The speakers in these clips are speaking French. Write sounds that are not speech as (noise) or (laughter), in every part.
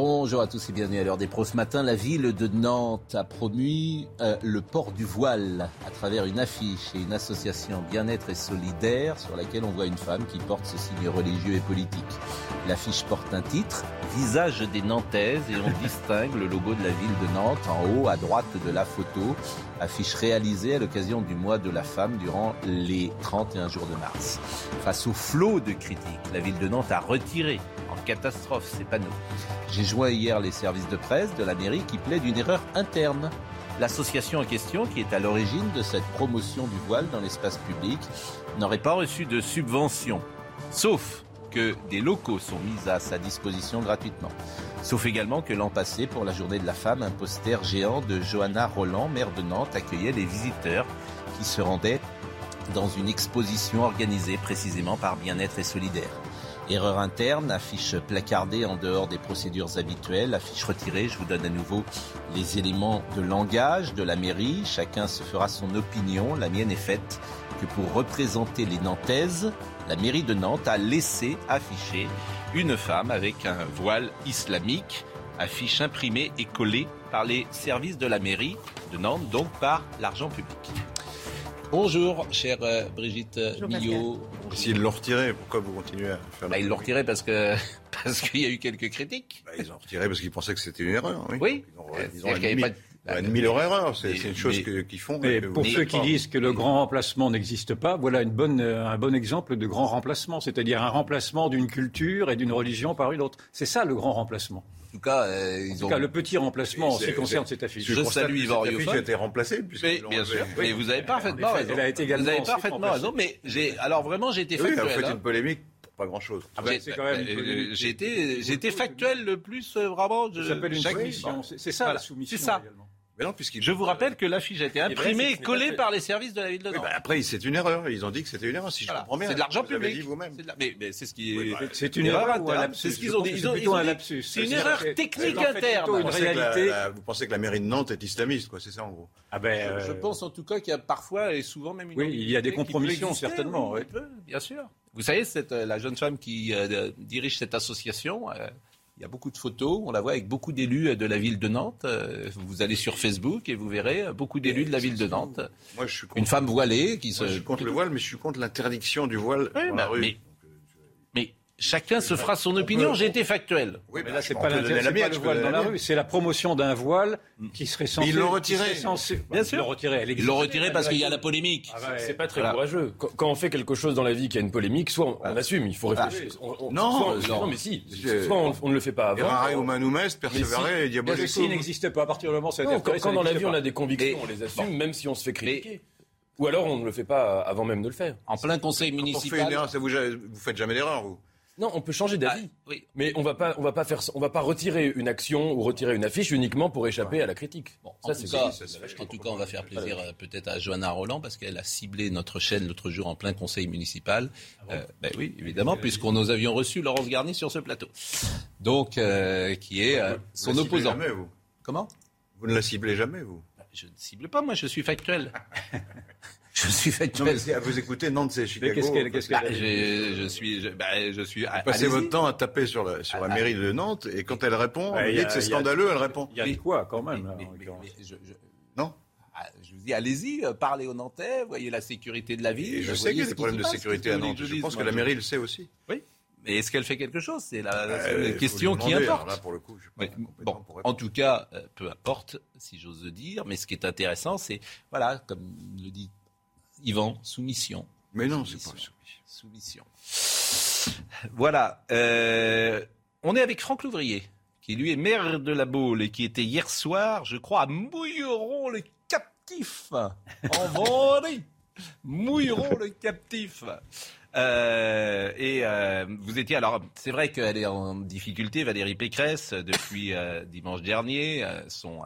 Bonjour à tous et bienvenue à l'heure des pros. Ce matin, la ville de Nantes a promu euh, le port du voile à travers une affiche et une association bien-être et solidaire sur laquelle on voit une femme qui porte ce signe religieux et politique. L'affiche porte un titre, Visage des Nantaises, et on (laughs) distingue le logo de la ville de Nantes en haut à droite de la photo. Affiche réalisée à l'occasion du mois de la femme durant les 31 jours de mars. Face au flot de critiques, la ville de Nantes a retiré en catastrophe ces panneaux. J'ai joint hier les services de presse de la mairie qui plaident d'une erreur interne. L'association en question, qui est à l'origine de cette promotion du voile dans l'espace public, n'aurait pas reçu de subvention. Sauf que des locaux sont mis à sa disposition gratuitement. Sauf également que l'an passé, pour la journée de la femme, un poster géant de Johanna Roland, maire de Nantes, accueillait les visiteurs qui se rendaient dans une exposition organisée précisément par Bien-être et Solidaire. Erreur interne, affiche placardée en dehors des procédures habituelles, affiche retirée. Je vous donne à nouveau les éléments de langage de la mairie. Chacun se fera son opinion. La mienne est faite que pour représenter les Nantaises, la mairie de Nantes a laissé afficher une femme avec un voile islamique. Affiche imprimée et collée par les services de la mairie de Nantes, donc par l'argent public. Bonjour, chère euh, Brigitte Millot. Essayez de le retirer. Pourquoi vous continuez à faire Bah, ils l'ont retiré parce que (laughs) parce qu'il y a eu quelques critiques. Bah, Ils ont retiré parce qu'ils pensaient que c'était une erreur. Oui. Oui. Ils ont, Euh, ils ont avait admis, leur erreur. C'est une chose qu'ils font. Mais pour ceux qui disent que le grand remplacement n'existe pas, voilà une bonne, euh, un bon exemple de grand remplacement, c'est-à-dire un remplacement d'une culture et d'une religion par une autre. C'est ça le grand remplacement. En tout cas, euh, ils En tout ont. cas, le petit remplacement en ce qui concerne cette affiche. Je constate salue Yvan cette affiche Rioufol. a été remplacée. Mais, bien sûr, mais vous avez parfaitement effet, raison. elle a été également vous avez parfaitement raison, mais alors vraiment j'ai été Oui, factuel. vous faites hein. une polémique pour pas grand-chose. Ah ben, J'ai- c'est quand même une euh. J'ai été, factuel le plus euh, vraiment. s'appelle une chaque soumission. mission. C'est c'est ça Voilà. la soumission. C'est ça. également. Mais non, puisqu'ils Je vous rappelle que l'affiche a été vrai, imprimée c'est et collée par les services de la ville de Oui, Nantes. bah, après, c'est une erreur. Ils ont dit que c'était une erreur. Si je Voilà. comprends bien. C'est de l'argent public. dit vous-même. C'est de la- Mais, mais c'est ce qui est. Oui, bah, C'est une Erreur erreur ou un interne. lapsus C'est ce qu'ils ont dit. Ils C'est ont- plutôt ils ont un dit- lapsus. c'est une erreur que- technique interne. une pensez, que la- réalité. vous pensez que la mairie de Nantes est islamiste, quoi, c'est ça en gros Ah ben, Je euh, pense en tout cas qu'il y a parfois et souvent même une Oui, il y a des compromissions, certainement, bien sûr. Vous savez, cette, euh, la jeune femme qui euh, dirige cette association, euh, il y a beaucoup de photos, on la voit avec beaucoup d'élus euh, de la ville de Nantes. Euh, vous allez sur Facebook et vous verrez euh, beaucoup d'élus de la ville de Nantes. Moi, je suis contre. Une femme voilée qui se... Moi, je suis contre le voile, mais je suis contre l'interdiction du voile dans bah, la rue. mais- Mais chacun se fera son opinion, j'ai été factuel. Oui, Mais bah, là, c'est pas le voile dans la rue, c'est la promotion d'un voile qui serait censé. ils l'ont retiré. Bien Ils sûr. l'ont retiré. Elle Ils l'ont retiré parce qu'il y a la polémique. Ah ouais. C'est pas très Voilà. courageux. Quand, quand on fait quelque chose dans la vie qui a une polémique, soit on, on assume, il faut réfléchir. On- on- Non, non. mais si. Soit on, on ne le fait pas avant. Errare humanum est, perseverare et Le diabolicum. si n'existe pas à partir du moment où ça a été quand, dans la vie on a des convictions, on les assume, même si on se fait critiquer. Ou alors on ne le fait pas avant même de le faire. En plein conseil Quand on fait une municipal. erreur, ça vous, vous faites jamais d'erreur, vous Non, on peut changer Ah, d'avis. oui. Mais on va pas, on va pas faire, on va pas retirer une action ou retirer une affiche uniquement pour échaper à la critique. Bon, Ça, en, c'est tout cas, ça, en tout cas, on va faire plaisir euh, peut-être à Johanna Roland parce qu'elle a ciblé notre chaîne l'autre jour en plein conseil municipal. Euh, ben oui, évidemment, puisqu'on nous avions reçu Laurence Garnier sur ce plateau. Donc, euh, qui est euh, Vous son la ciblez opposant. Jamais, vous? Comment? Vous ne la ciblez jamais, vous? Je ne cible pas, moi, je suis factuel. (laughs) je suis Non, factuel. mais c'est à vous écouter, Nantes, c'est Chicago. Mais qu'est-ce qu'elle qu'est-ce Bah, qu'elle a dit je, je suis, je, bah, je suis. Vous passez votre temps à taper sur la, sur la mairie de Nantes et quand elle répond, vous dites c'est scandaleux, elle répond. Il y a quoi quand Mais, même. là, mais- en mais- l'occurrence. mais je, je- Non ah, je vous dis, allez-y, euh, parlez aux Nantais, voyez la sécurité de la ville. Et je sais qu'il y a des problèmes de sécurité à Nantes. Je pense que la mairie le sait aussi. Oui. Mais est-ce qu'elle fait quelque chose? C'est la, Euh, question qui importe. Là, pour le coup, je pas Oui, Bon, pour en tout cas, euh, peu importe, si j'ose le dire, mais ce qui est intéressant, c'est, voilà, comme le dit Yvan, soumission. Mais non, c'est pas Soumission. Voilà. euh, on est avec Franck Louvrier, qui lui est maire de la Baule et qui était hier soir, je crois, à Mouilleron le captif. (laughs) En Vendée. Mouilleron le captif. Euh, et euh, vous étiez alors, c'est vrai qu'elle est en difficulté, Valérie Pécresse, depuis dimanche dernier. son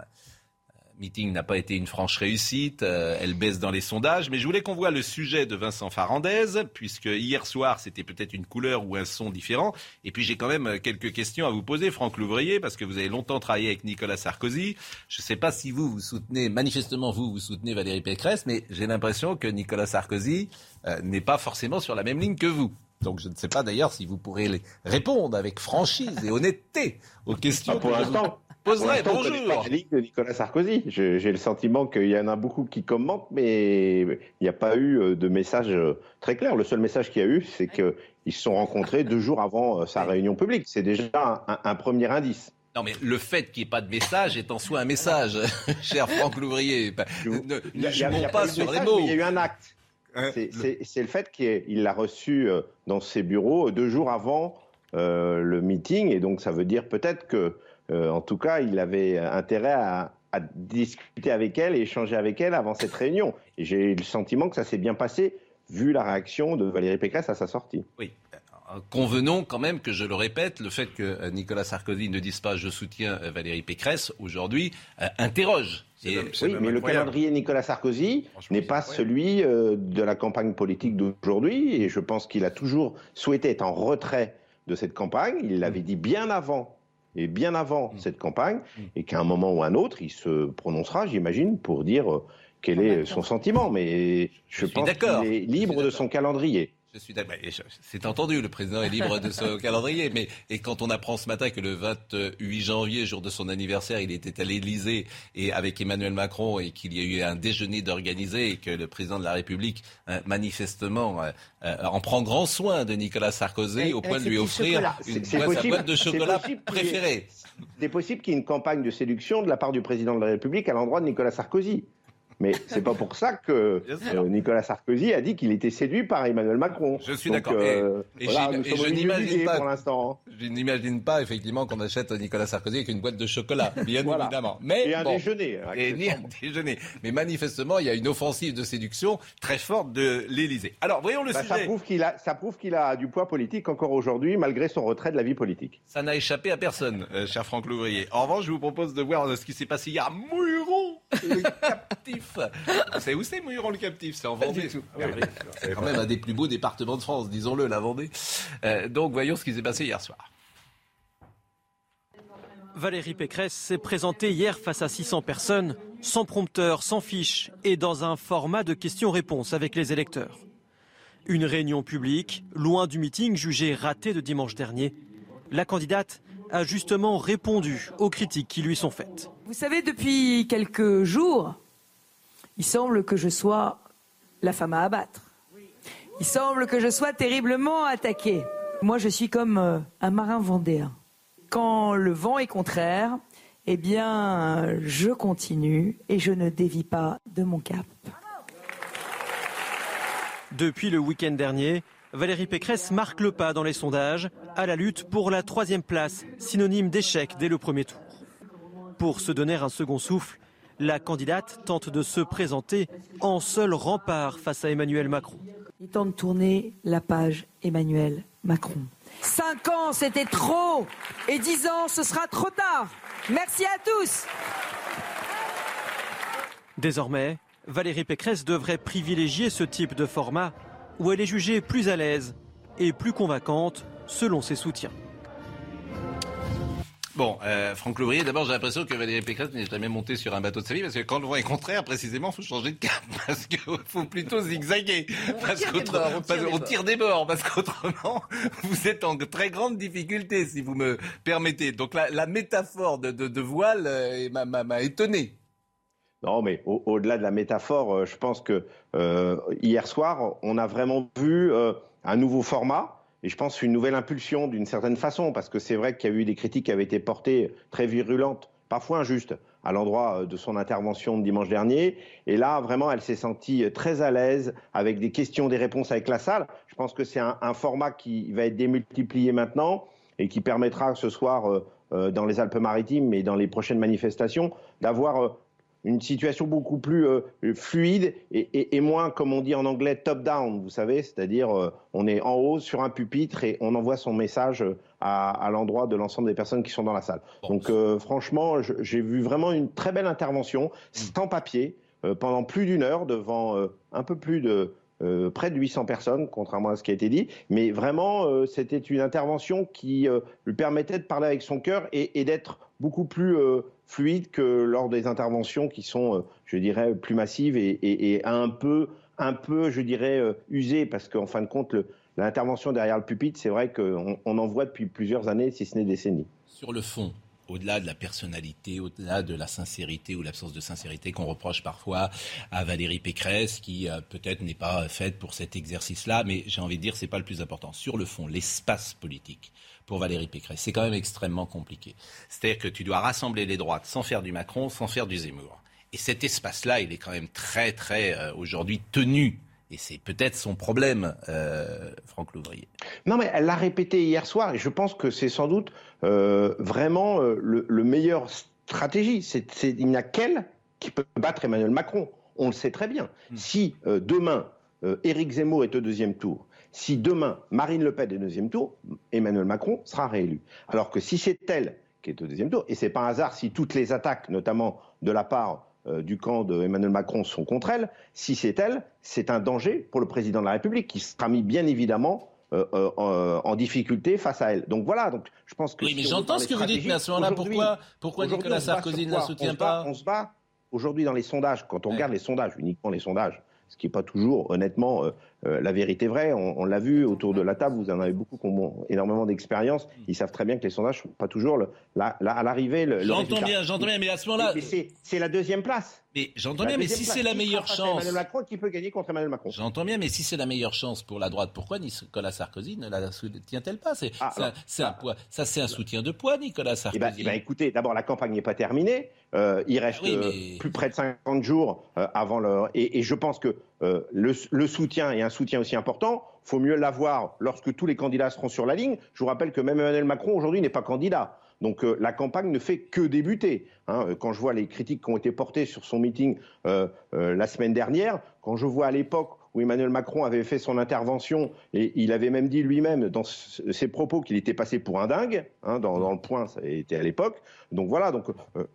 meeting n'a pas été une franche réussite, euh, elle baisse dans les sondages, mais je voulais qu'on voit le sujet de Vincent Farandez, puisque hier soir c'était peut-être une couleur ou un son différent, et puis j'ai quand même quelques questions à vous poser, Franck Louvrier, parce que vous avez longtemps travaillé avec Nicolas Sarkozy. Je ne sais pas si vous, vous soutenez, manifestement vous, vous soutenez Valérie Pécresse, mais j'ai l'impression que Nicolas Sarkozy euh, n'est pas forcément sur la même ligne que vous. Donc je ne sais pas d'ailleurs si vous pourrez répondre avec franchise et honnêteté aux questions. pour l'instant, Poserai, bonjour. de Nicolas Sarkozy. J'ai le sentiment qu'il y en a beaucoup qui commentent, mais il n'y a pas eu euh, de message euh, très clair. Le seul message qu'il y a eu, c'est qu'ils se sont rencontrés deux jours avant euh, sa réunion publique. C'est déjà un, premier indice. Non, mais le fait qu'il n'y ait pas de message est en soi un message, (laughs) cher Franck Louvrier. Ne, jouons pas, sur les mots. Il y a eu un acte. C'est le fait qu'il l'a reçu dans ses bureaux deux jours avant le meeting, et donc ça veut dire peut-être que euh, en tout cas, il avait intérêt à, discuter avec elle et échanger avec elle avant cette réunion. Et j'ai le sentiment que ça s'est bien passé, vu la réaction de Valérie Pécresse à sa sortie. Oui. Euh, convenons quand même que je le répète, le fait que euh, Nicolas Sarkozy ne dise pas je soutiens Valérie Pécresse aujourd'hui interroge. oui, mais le calendrier Nicolas Sarkozy n'est pas celui de la campagne politique d'aujourd'hui et je pense qu'il a toujours souhaité être en retrait de cette campagne. Il l'avait dit bien avant et bien avant mm. cette campagne, mm. et qu'à un moment ou un autre, il se prononcera, j'imagine, pour dire euh, quel est son sentiment. Mais je, je pense qu'il est libre de son calendrier. Je suis d'accord. C'est entendu, le président est libre de son (laughs) calendrier. Mais et quand on apprend ce matin que le 28 janvier, jour de son anniversaire, il était à l'Élysée et avec Emmanuel Macron et qu'il y a eu un déjeuner d'organiser et que le président de la République, euh, manifestement, euh, euh, en prend grand soin de Nicolas Sarkozy au point de lui offrir une boîte, de chocolat préférée. C'est possible qu'il y ait une campagne de séduction de la part du président de la République à l'endroit de Nicolas Sarkozy. Mais c'est pas pour ça que euh, Nicolas Sarkozy a dit qu'il était séduit par Emmanuel Macron. Je suis d'accord. Euh, et, je n'imagine pas, pour l'instant. Je n'imagine pas effectivement qu'on achète Nicolas Sarkozy avec une boîte de chocolat, bien évidemment. Mais et un déjeuner. Et ni un déjeuner. Mais manifestement, il y a une offensive de séduction très forte de l'Élysée. Alors, voyons le bah, sujet. Ça prouve qu'il a, ça prouve qu'il a du poids politique encore aujourd'hui, malgré son retrait de la vie politique. Ça n'a échappé à personne, euh, cher Franck Louvrier. En revanche, je vous propose de voir ce qui s'est passé hier à Mouron, le captif c'est où c'est Mouilleron le captif? C'est en Vendée. C'est quand même un des plus beaux départements de France, disons-le, la Vendée. Euh, donc voyons ce qui s'est passé hier soir. Valérie Pécresse s'est présentée hier face à 600 personnes, sans prompteur, sans fiche et dans un format de questions-réponses avec les électeurs. Une réunion publique, loin du meeting jugé raté de dimanche dernier. La candidate a justement répondu aux critiques qui lui sont faites. Vous savez, depuis quelques jours, il semble que je sois la femme à abattre. Il semble que je sois terriblement attaquée. Moi, je suis comme euh, un marin vendéen. Quand le vent est contraire, eh bien, je continue et je ne dévie pas de mon cap. Depuis le week-end dernier, Valérie Pécresse marque le pas dans les sondages à la lutte pour la troisième place, synonyme d'échec dès le premier tour. Pour se donner un second souffle, la candidate tente de se présenter en seul rempart face à Emmanuel Macron. Il tente de tourner la page Emmanuel Macron. Cinq ans, c'était trop. Et dix ans, ce sera trop tard. Merci à tous. Désormais, Valérie Pécresse devrait privilégier ce type de format où elle est jugée plus à l'aise et plus convaincante selon ses soutiens. Bon, euh, Franck Louvrier, d'abord j'ai l'impression que Valérie Pécresse n'est jamais montée sur un bateau de sa vie, parce que quand le vent est contraire, précisément, il faut changer de cap, (laughs) parce qu'il faut plutôt zigzaguer, parce qu'on tire des bords, parce qu'autrement, (laughs) vous êtes en très grande difficulté, si vous me permettez. Donc la, métaphore de, voile euh, m'a étonné. Non, mais au-delà de la métaphore, euh, je pense que euh, hier soir, on a vraiment vu un nouveau format et je pense une nouvelle impulsion d'une certaine façon, parce que c'est vrai qu'il y a eu des critiques qui avaient été portées très virulentes, parfois injustes, à l'endroit euh, de son intervention de dimanche dernier. Et là, vraiment, elle s'est sentie très à l'aise avec des questions, des réponses avec la salle. Je pense que c'est un, format qui va être démultiplié maintenant et qui permettra ce soir, euh, euh, dans les Alpes-Maritimes et dans les prochaines manifestations, d'avoir une situation beaucoup plus euh, fluide et, moins, comme on dit en anglais, top-down, vous savez, c'est-à-dire on est en haut sur un pupitre et on envoie son message à, l'endroit de l'ensemble des personnes qui sont dans la salle. Donc franchement, j'ai vu vraiment une très belle intervention, sans papier, pendant plus d'une heure, devant un peu plus de euh, près de 800 personnes, contrairement à ce qui a été dit. Mais vraiment, euh, c'était une intervention qui euh, lui permettait de parler avec son cœur et, d'être beaucoup plus fluide que lors des interventions qui sont, je dirais, plus massives et, un peu, un peu, je dirais, usées, parce qu'en fin de compte, l'intervention derrière le pupitre, c'est vrai qu'on en voit depuis plusieurs années, si ce n'est décennies. Sur le fond, au-delà de la personnalité, au-delà de la sincérité ou l'absence de sincérité qu'on reproche parfois à Valérie Pécresse, qui euh, peut-être n'est pas faite pour cet exercice-là, mais j'ai envie de dire c'est pas le plus important. Sur le fond, l'espace politique pour Valérie Pécresse, c'est quand même extrêmement compliqué. C'est-à-dire que tu dois rassembler les droites sans faire du Macron, sans faire du Zemmour. Et cet espace-là, il est quand même très, très euh, aujourd'hui tenu et c'est peut-être son problème, euh, Franck Louvrier. Non, mais elle l'a répété hier soir, et je pense que c'est sans doute euh, vraiment euh, le, meilleur stratégie. Il n'y a qu'elle qui peut battre Emmanuel Macron. On le sait très bien. Hmm. Si demain, Éric Zemmour est au deuxième tour, si demain, Marine Le Pen est au deuxième tour, Emmanuel Macron sera réélu. Alors que si c'est elle qui est au deuxième tour, et c'est pas un hasard si toutes les attaques, notamment de la part euh, du camp d'Emmanuel Macron sont contre elle. Si c'est elle, c'est un danger pour le président de la République qui sera mis bien évidemment euh, euh, en difficulté face à elle. Donc voilà, donc je pense que. Oui, mais j'entends ce que vous dites, mais à ce moment-là, pourquoi, pourquoi Nicolas Sarkozy ne la soutient pas? On se bat aujourd'hui dans les sondages, quand on regarde les sondages, uniquement les sondages, ce qui n'est pas toujours, honnêtement, euh, la vérité vraie. On, l'a vu autour de la table, vous en avez beaucoup qui ont énormément d'expérience. Ils savent très bien que les sondages ne sont pas toujours le, à l'arrivée. Le, j'entends bien, j'entends bien, mais à ce moment-là. C'est la deuxième place. Mais j'entends bien, mais si c'est la meilleure chance. Emmanuel Macron qui peut gagner contre Emmanuel Macron. J'entends bien, mais si c'est la meilleure chance pour la droite, pourquoi Nicolas Sarkozy ne la soutient-elle pas? C'est ah, poids. Ça, c'est un soutien de poids, Nicolas eh ben, Sarkozy. Eh ben, écoutez, d'abord, la campagne n'est pas terminée. Euh, il reste ah euh, plus près de 50 jours euh, avant le. Et, et, je pense que le, le soutien et un soutien aussi important, faut mieux l'avoir lorsque tous les candidats seront sur la ligne. Je vous rappelle que même Emmanuel Macron aujourd'hui n'est pas candidat. Donc euh, la campagne ne fait que débuter. Hein. Quand je vois les critiques qui ont été portées sur son meeting euh, euh, la semaine dernière, quand je vois à l'époque où Emmanuel Macron avait fait son intervention et il avait même dit lui-même dans ses propos qu'il était passé pour un dingue, hein, dans, le point, ça été à l'époque. Donc voilà, donc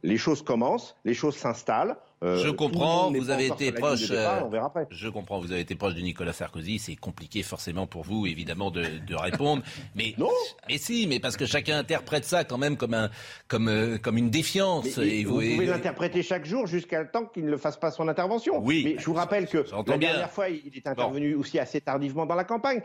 les choses commencent, les choses s'installent. Euh, je comprends, vous avez été proche. Euh, je comprends, vous avez été proche de Nicolas Sarkozy. C'est compliqué forcément pour vous, évidemment, de, répondre. (laughs) Mais non. Mais si, mais parce que chacun interprète ça quand même comme un, comme, euh, comme une défiance. et vous, pouvez l'interpréter chaque jour jusqu'à le temps qu'il ne fasse pas son intervention. Oui. Mais je vous rappelle que la dernière fois, il est intervenu aussi assez tardivement dans la campagne.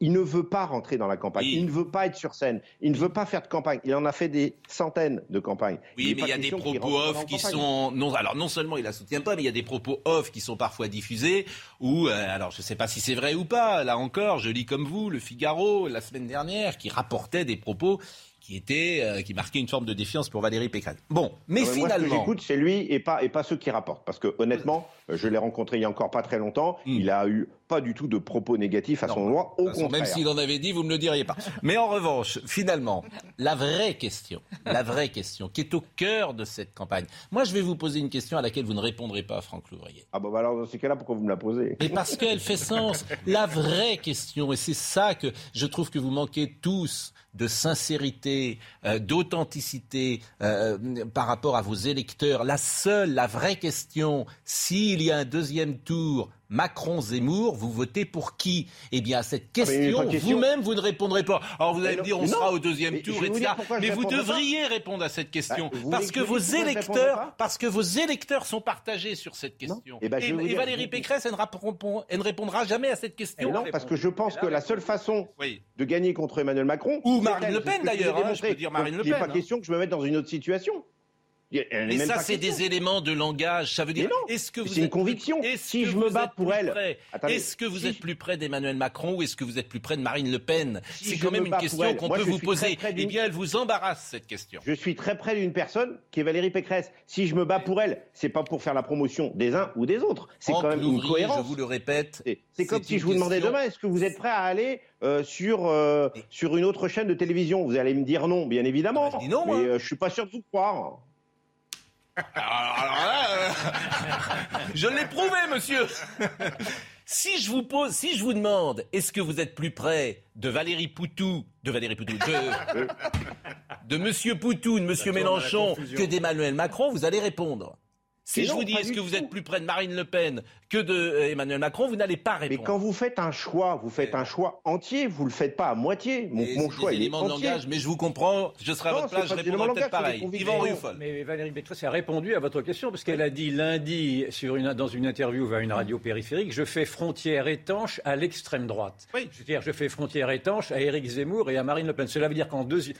Il ne veut pas rentrer dans la campagne. Il ne veut pas être sur scène. Il ne veut pas faire de campagne. Il en a fait des centaines de campagnes. Oui, mais il y a des propos off qui sont non. Alors non seulement il la soutient pas, mais il y a des propos off qui sont parfois diffusés, ou, euh, alors je ne sais pas si c'est vrai ou pas, là encore, je lis comme vous, le Figaro, la semaine dernière, qui rapportait des propos qui était euh, qui marquait une forme de défiance pour Valérie Pécresse. Bon, mais finalement, moi, j'écoute, c'est lui et pas et pas ceux qui rapportent, parce que honnêtement, je l'ai rencontré il y a encore pas très longtemps, hmm. il a eu pas du tout de propos négatifs à son endroit, au contraire. Même s'il en avait dit, vous me le diriez pas. mais en revanche, finalement, la vraie question, la vraie question qui est au cœur de cette campagne. Moi, je vais vous poser une question à laquelle vous ne répondrez pas, Franck Louvrier. Ah bon, bah alors dans ces cas-là, pourquoi vous me la posez? Mais parce qu'elle fait sens. La vraie question, et c'est ça que je trouve que vous manquez tous de sincérité, euh, d'authenticité euh, par rapport à vos électeurs. La seule, la vraie question, s'il y a un deuxième tour, Macron-Zemmour, vous votez pour qui? Eh bien, à cette ah, question, vous-même, vous ne répondrez pas. Alors, vous allez me dire, on sera au deuxième tour, etc. Mais vous devriez répondre à cette question. Bah, parce que, vos électeurs, parce que vos électeurs sont partagés sur cette question. Eh ben, et, Valérie Pécresse, elle ne, répondra jamais à cette question. non, parce que je pense que la seule façon de gagner contre Emmanuel Macron... Ou Marine Le Pen, d'ailleurs, hein, je peux dire Marine Le Pen. Il n'est pas hein. question que je me mette dans une autre situation. Mais ça, c'est des éléments de langage. Ça veut dire. Est-ce que vous C'est une conviction. Si je me bats pour elle. Est-ce que vous êtes plus près d'Emmanuel Macron ou est-ce que vous êtes plus près de Marine Le Pen C'est quand même une question qu'on peut vous poser. Eh bien, elle vous embarrasse cette question. Je suis très près d'une personne qui est Valérie Pécresse. Si je me bats pour elle, c'est pas pour faire la promotion des uns ou des autres. C'est quand même une cohérence. Je vous le répète. C'est comme si je vous demandais demain, est-ce que vous êtes prêt à aller euh, sur euh, sur une autre chaîne de télévision? Vous allez me dire non, bien évidemment. Ah, non, mais euh, je suis pas sûr de vous croire. Alors là, euh, (laughs) je l'ai prouvé, monsieur. (laughs) Si je vous pose, si je vous demande, est-ce que vous êtes plus près de Valérie Poutou, de Valérie Poutou, de, (laughs) de Monsieur Poutou, de Monsieur Mélenchon, que d'Emmanuel Macron, vous allez répondre. Si Mais je non, vous dis, est-ce que vous tout. êtes plus près de Marine Le Pen que de euh, Emmanuel Macron, vous n'allez pas Mais répondre. quand vous faites un choix, vous faites un choix entier, vous le faites pas à moitié. Mon, choix, des il est éléments de entier. langage, mais je vous comprends, je serai à votre place, je répondrai peut-être pareil. Yvan. Rioufol. Mais Valérie Pécresse a répondu à votre question parce qu'elle a dit lundi sur une, dans une interview à une radio périphérique je fais frontière étanche à l'extrême droite. Oui. C'est-à-dire je fais frontière étanche à Éric Zemmour et à Marine Le Pen. Cela veut dire qu'en deuxi-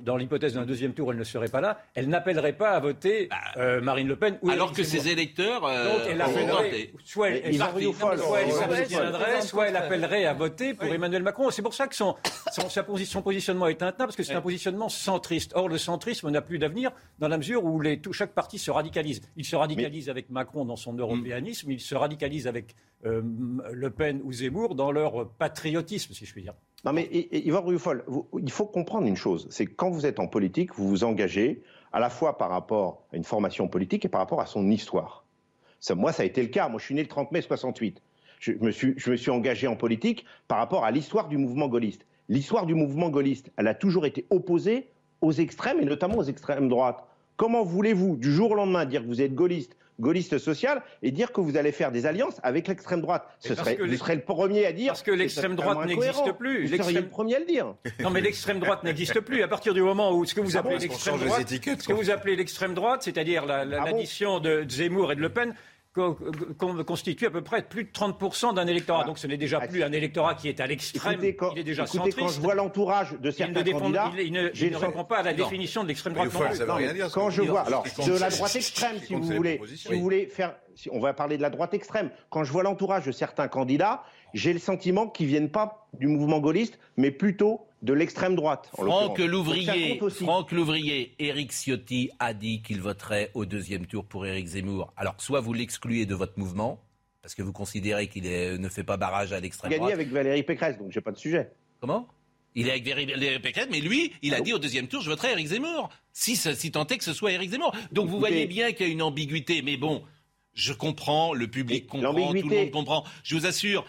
dans l'hypothèse d'un deuxième tour, elle ne serait pas là. Elle n'appellerait pas à voter euh, Marine Le Pen ou Bah, Alors que ses électeurs euh, Donc elle appellerait, soit elle, soit soit appellerait à voter pour Emmanuel Macron. C'est pour ça que son, son, sa posi- son positionnement est intenable, parce que c'est un positionnement centriste. Or, le centrisme n'a plus d'avenir dans la mesure où les, tout, chaque parti se radicalise. Il se radicalise avec Macron dans son européanisme, il se radicalise avec euh, Le Pen ou Zemmour dans leur patriotisme, si je puis dire. Non mais Yvan Rioufol, il faut comprendre une chose, c'est que quand vous êtes en politique, vous vous engagez à la fois par rapport à une formation politique et par rapport à son histoire. Moi, ça a été le cas. Moi, je suis né le 30 mai 68. Je me suis, je me suis engagé en politique par rapport à l'histoire du mouvement gaulliste. L'histoire du mouvement gaulliste, elle a toujours été opposée aux extrêmes et notamment aux extrêmes droites. Comment voulez-vous, du jour au lendemain, dire que vous êtes gaulliste, gaulliste social, et dire que vous allez faire des alliances avec l'extrême droite Ce serait, vous serez le premier à dire. parce que l'extrême droite n'existe plus. Vous seriez L'extrême- le premier à le dire. Non, mais l'extrême droite n'existe plus. À partir du moment où ce que vous appelez l'extrême droite, ce que vous appelez l'extrême droite, c'est-à-dire Ah l'addition de Zemmour et de Le Pen, constitue à peu près plus de 30% d'un électorat. Ah. Donc ce n'est déjà Ah, plus un électorat qui est à l'extrême, il est déjà écoutez, centriste. quand je vois l'entourage de il ne, certains défend- candidats, il- il ne- j'ai il ne le- répond pas à la Non. définition de l'extrême droite. fois, non rien dire. quand que je vous vois, alors de la droite extrême, si vous voulez, si vous voulez faire, si on va parler de la droite extrême. Quand je vois l'entourage de certains candidats, j'ai le sentiment qu'ils viennent pas du mouvement gaulliste, mais plutôt de l'extrême droite. en Franck Louvrier. Franck Louvrier, Éric Ciotti a dit qu'il voterait au deuxième tour pour Éric Zemmour. Alors, soit vous l'excluez de votre mouvement, parce que vous considérez qu'il ne fait pas barrage à l'extrême gagné droite. avec Valérie Pécresse, donc j'ai pas de sujet. Comment? Il est avec Valérie Pécresse, mais lui, il a Allô dit au deuxième tour, je voterai Éric Zemmour. Si, si tant est que ce soit Éric Zemmour. Donc vous voyez bien qu'il y a une ambiguïté. Mais bon, je comprends, le public comprend, tout le monde comprend. Je vous assure.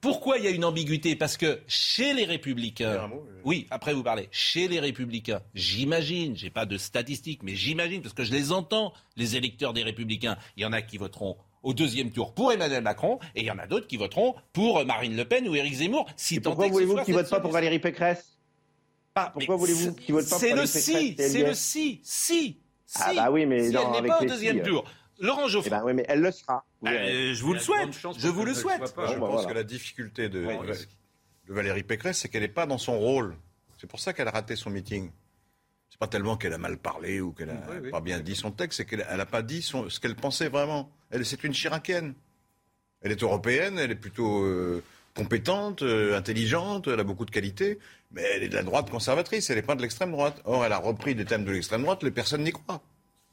Pourquoi il y a une ambiguïté? Parce que chez les Républicains, mot, oui, après vous parlez, chez les Républicains, j'imagine, j'ai pas de statistiques, mais j'imagine, parce que je les entends, les électeurs des Républicains, il y en a qui voteront au deuxième tour pour Emmanuel Macron, et il y en a d'autres qui voteront pour Marine Le Pen ou Éric Zemmour. Si Et tant pourquoi voulez-vous qu'ils cette votent pas pour. Valérie Pécresse? Ah, Pourquoi voulez-vous c'est- qu'ils votent pas pour C'est le Valérie si, Pécresse, c'est le si, si, si. Ah bah oui, mais si non, elle n'est pas au les deuxième si, tour. Laurent Eh Geoffroy, ben oui, mais elle le sera. Euh, verrez. je vous le souhaite, je vous le souhaite. Je Bon, bah, pense voilà. que la difficulté de, Ouais, de- parce- de Valérie Pécresse, c'est qu'elle n'est pas dans son rôle. C'est pour ça qu'elle a raté son meeting. C'est pas tellement qu'elle a mal parlé ou qu'elle a Oui, oui. pas bien dit son texte, c'est qu'elle n'a pas dit son- ce qu'elle pensait vraiment. Elle, c'est une chiracienne. Elle est européenne, elle est plutôt euh, compétente, euh, intelligente, elle a beaucoup de qualités, mais elle est de la droite conservatrice, elle n'est pas de l'extrême droite. Or, elle a repris des thèmes de l'extrême droite, les personnes n'y croient.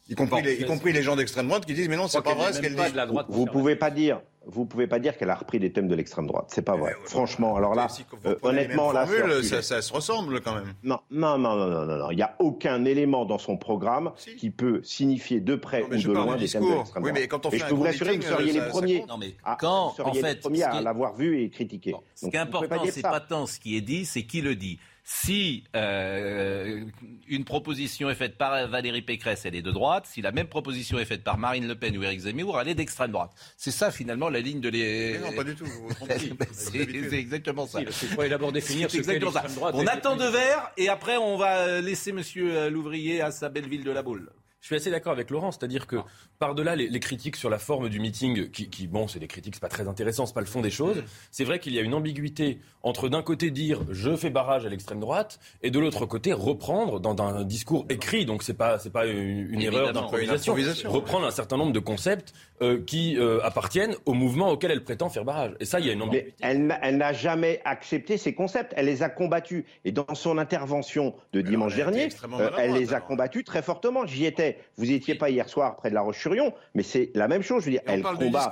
Y compris, Bon, les, y compris les gens d'extrême droite qui disent mais non, c'est pas vrai ce qu'elle dit. de la droite Vous pouvez pas dire, vous pouvez pas dire qu'elle a repris des thèmes de l'extrême droite. C'est pas vrai. Ouais, ouais, Franchement, alors là, Si euh, honnêtement, là, ça, ça se ressemble quand même. Non, non, non, non, non, non, non. Il n'y a aucun élément dans son programme Si. qui peut signifier de près Non, ou de loin des thèmes de discours. l'extrême Oui, droite. mais quand on Et fait je un peux vous gros assurer que vous seriez ça- les premiers. Non, mais quand, vous seriez en les fait, premiers à qui est- l'avoir vu et critiqué. Ce qui est important, c'est pas tant ce qui est dit, c'est qui le dit. Si euh, une proposition est faite par Valérie Pécresse, elle est de droite. Si la même proposition est faite par Marine Le Pen ou Éric Zemmour, elle est d'extrême droite. C'est ça finalement la ligne de les. Mais non, pas du tout. Vous vous trompez. (laughs) c'est exactement ça. Si, d'abord définir C'est ce qu'est exactement ça. l'extrême droite. On attend deux verres et après on va laisser Monsieur euh, Louvrier à sa belle ville de la Boule. Je suis assez d'accord avec Laurent, c'est-à-dire que par-delà les, les critiques sur la forme du meeting, qui, qui, bon, c'est des critiques, c'est pas très intéressant, c'est pas le fond des choses. C'est vrai qu'il y a une ambiguïté entre d'un côté dire je fais barrage à l'extrême droite et de l'autre côté reprendre dans un discours écrit, donc c'est pas c'est pas une, une erreur d'improvisation, reprendre un certain nombre de concepts euh, qui euh, appartiennent au mouvement auquel elle prétend faire barrage. Et ça, il y a une Mais ambiguïté. elle, n'a- elle n'a jamais accepté ces concepts. Elle les a combattus. Et dans son intervention de dimanche dernier, euh, elle les a combattus très fortement. J'y étais. Vous étiez pas hier soir près de la Roche-sur-Yon, mais c'est la même chose. Je veux dire, elle combat,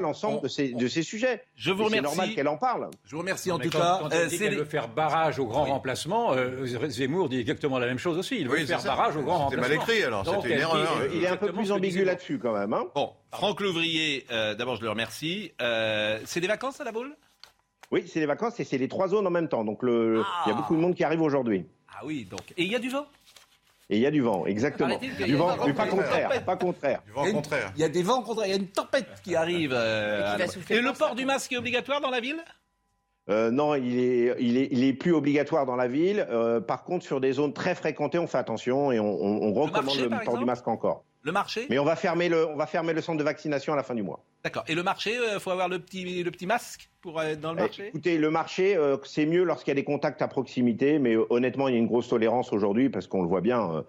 l'ensemble de ces, de ces sujets. Je vous Et C'est normal qu'elle en parle. Je vous remercie en tout cas. quand Euh, elle dit qu'elle veut faire barrage au grand remplacement, euh, Zemmour dit exactement la même chose aussi. Il veut faire barrage au grand C'était remplacement. mal écrit, alors, c'était une erreur. Euh, euh, Il est un peu plus ambigu là-dessus quand même. Hein Bon, Franck Louvrier, euh, d'abord je le remercie. Euh, c'est des vacances à la boule? Oui, c'est les vacances et c'est les trois zones en même temps. Donc le- Ah. il y a beaucoup de monde qui arrive aujourd'hui. Ah oui, donc. Et il y a du vent? Et il y a du vent, exactement. Arrêtez, Du vent, mais pas contraire, pas contraire. Du vent Il une- contraire. Il y a des vents contraires, il y a une tempête qui arrive. euh, Et qui le port du masque est obligatoire dans la ville? Euh, non, il est, il, est, il est plus obligatoire dans la ville. Euh, par contre, sur des zones très fréquentées, on fait attention et on, on- on recommande marché, le port du masque encore. Le marché Mais on va fermer le, on va fermer le centre de vaccination à la fin du mois. D'accord. Et le marché, il faut avoir le petit, le petit masque pour être dans le Eh, marché? Écoutez, le marché, euh, c'est mieux lorsqu'il y a des contacts à proximité, mais euh, honnêtement, il y a une grosse tolérance aujourd'hui parce qu'on le voit bien, euh,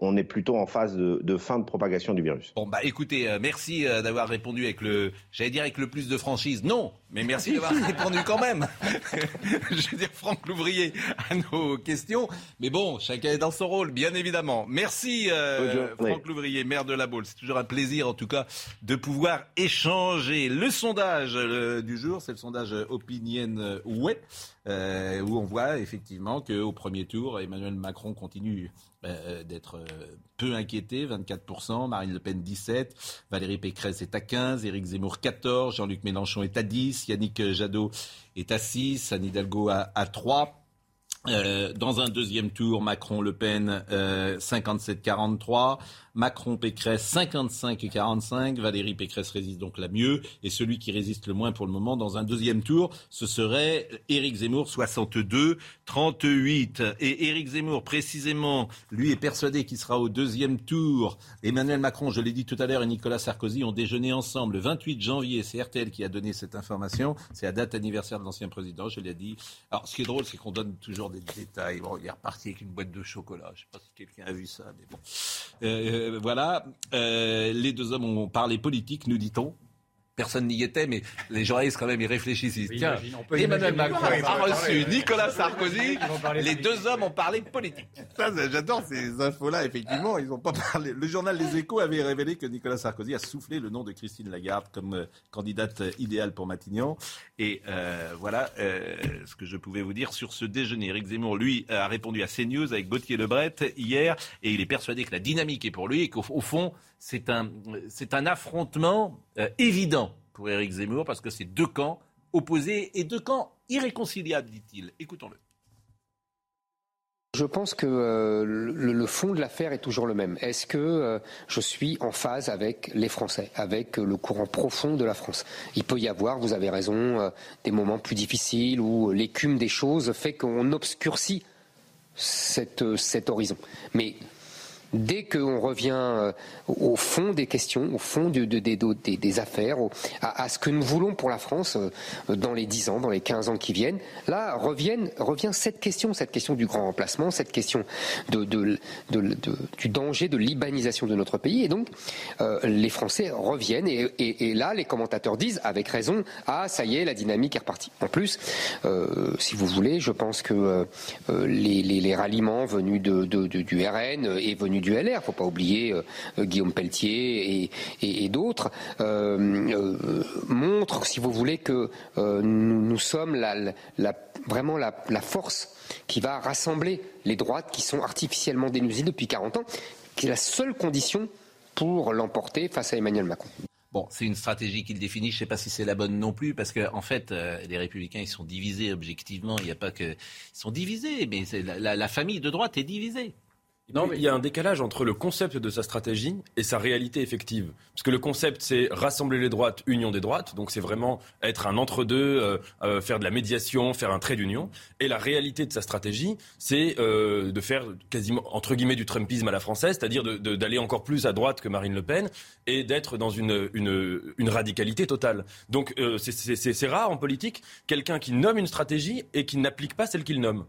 on est plutôt en phase de, de fin de propagation du virus. Bon bah écoutez, euh, merci euh, d'avoir répondu avec le, j'allais dire avec le plus de franchise. Non, mais merci d'avoir (laughs) répondu quand même. (laughs) Je veux dire Franck Louvrier à nos questions. Mais bon, chacun est dans son rôle, bien évidemment. Merci euh. Franck Louvrier, maire de la Baule. C'est toujours un plaisir en tout cas de pouvoir échanger. Le sondage euh, du jour, c'est le sondage Opinion Way, euh, où on voit effectivement qu'au premier tour, Emmanuel Macron continue euh, d'être euh, peu inquiété, 24%, Marine Le Pen 17, Valérie Pécresse est à 15, Éric Zemmour 14, Jean-Luc Mélenchon est à 10, Yannick Jadot est à 6, Anne Hidalgo à, à 3. Euh, dans un deuxième tour, Macron-Le Pen euh, 57-43, Macron-Pécresse 55-45, Valérie Pécresse résiste donc la mieux, et celui qui résiste le moins pour le moment dans un deuxième tour, ce serait Éric Zemmour 62-38. Et Éric Zemmour, précisément, lui est persuadé qu'il sera au deuxième tour. Emmanuel Macron, je l'ai dit tout à l'heure, et Nicolas Sarkozy ont déjeuné ensemble le 28 janvier. C'est RTL qui a donné cette information. C'est la date anniversaire de l'ancien président, je l'ai dit. Alors, ce qui est drôle, c'est qu'on donne toujours des détails. Bon, il est reparti avec une boîte de chocolat. Je ne sais pas si quelqu'un a vu ça, mais bon. Euh, voilà. Euh, les deux hommes ont parlé politique, nous dit-on. Personne n'y était, mais les journalistes, quand même, ils réfléchissent. Ils disent, Tiens, Emmanuel. Macron a reçu. Nicolas Sarkozy. Les politique. deux hommes ont parlé politique. Ça, j'adore ces infos-là, effectivement. Ils n'ont pas parlé. Le journal Les Échos avait révélé que Nicolas Sarkozy a soufflé le nom de Christine Lagarde comme euh, candidate euh, idéale pour Matignon. Et euh, voilà euh, ce que je pouvais vous dire sur ce déjeuner. Eric Zemmour, lui, a répondu à CNews avec Gauthier Lebret hier, et il est persuadé que la dynamique est pour lui et qu'au au fond, c'est un, affrontement euh, évident pour Eric Zemmour parce que c'est deux camps opposés et deux camps irréconciliables, dit-il. Écoutons-le. Je pense que euh, le, fond de l'affaire est toujours le même. Est-ce que euh, je suis en phase avec les Français, avec le courant profond de la France? Il peut y avoir, vous avez raison, des moments plus difficiles où l'écume des choses fait qu'on obscurcit cet horizon. Mais dès qu'on revient euh, au fond des questions, au fond des- affaires, à, ce que nous voulons pour la France euh, dans les 10 ans, dans les 15 ans qui viennent, là revient cette question, cette question du grand remplacement, cette question de, du danger de libanisation de notre pays. Et donc, euh, les Français reviennent et, là, les commentateurs disent, avec raison, ah, ça y est, la dynamique est repartie. En plus, si vous voulez, je pense que les, les- ralliements venus du RN et venus du LR, faut pas oublier euh, euh, Guillaume Pelletier et, d'autres, euh, montrent, si vous voulez, que nous, sommes vraiment la, force qui va rassembler les droites qui sont artificiellement dénusées depuis 40 ans, qui est la seule condition pour l'emporter face à Emmanuel Macron. Bon, c'est une stratégie qu'il définit. Je ne sais pas si c'est la bonne non plus, parce que fait, les Républicains, ils sont divisés objectivement. Il n'y a pas que, ils sont divisés, mais la famille de droite est divisée. Non, mais il y a un décalage entre le concept de sa stratégie et sa réalité effective. Parce que le concept, c'est rassembler les droites, union des droites. Donc c'est vraiment être un entre-deux, euh, euh, faire de la médiation, faire un trait d'union. Et la réalité de sa stratégie, c'est euh, de faire quasiment, entre guillemets, du Trumpisme à la française, c'est-à-dire d'aller encore plus à droite que Marine Le Pen et d'être dans une, une, une radicalité totale. Donc euh, c'est- c'est c'est- c'est rare en politique, quelqu'un qui nomme une stratégie et qui n'applique pas celle qu'il nomme.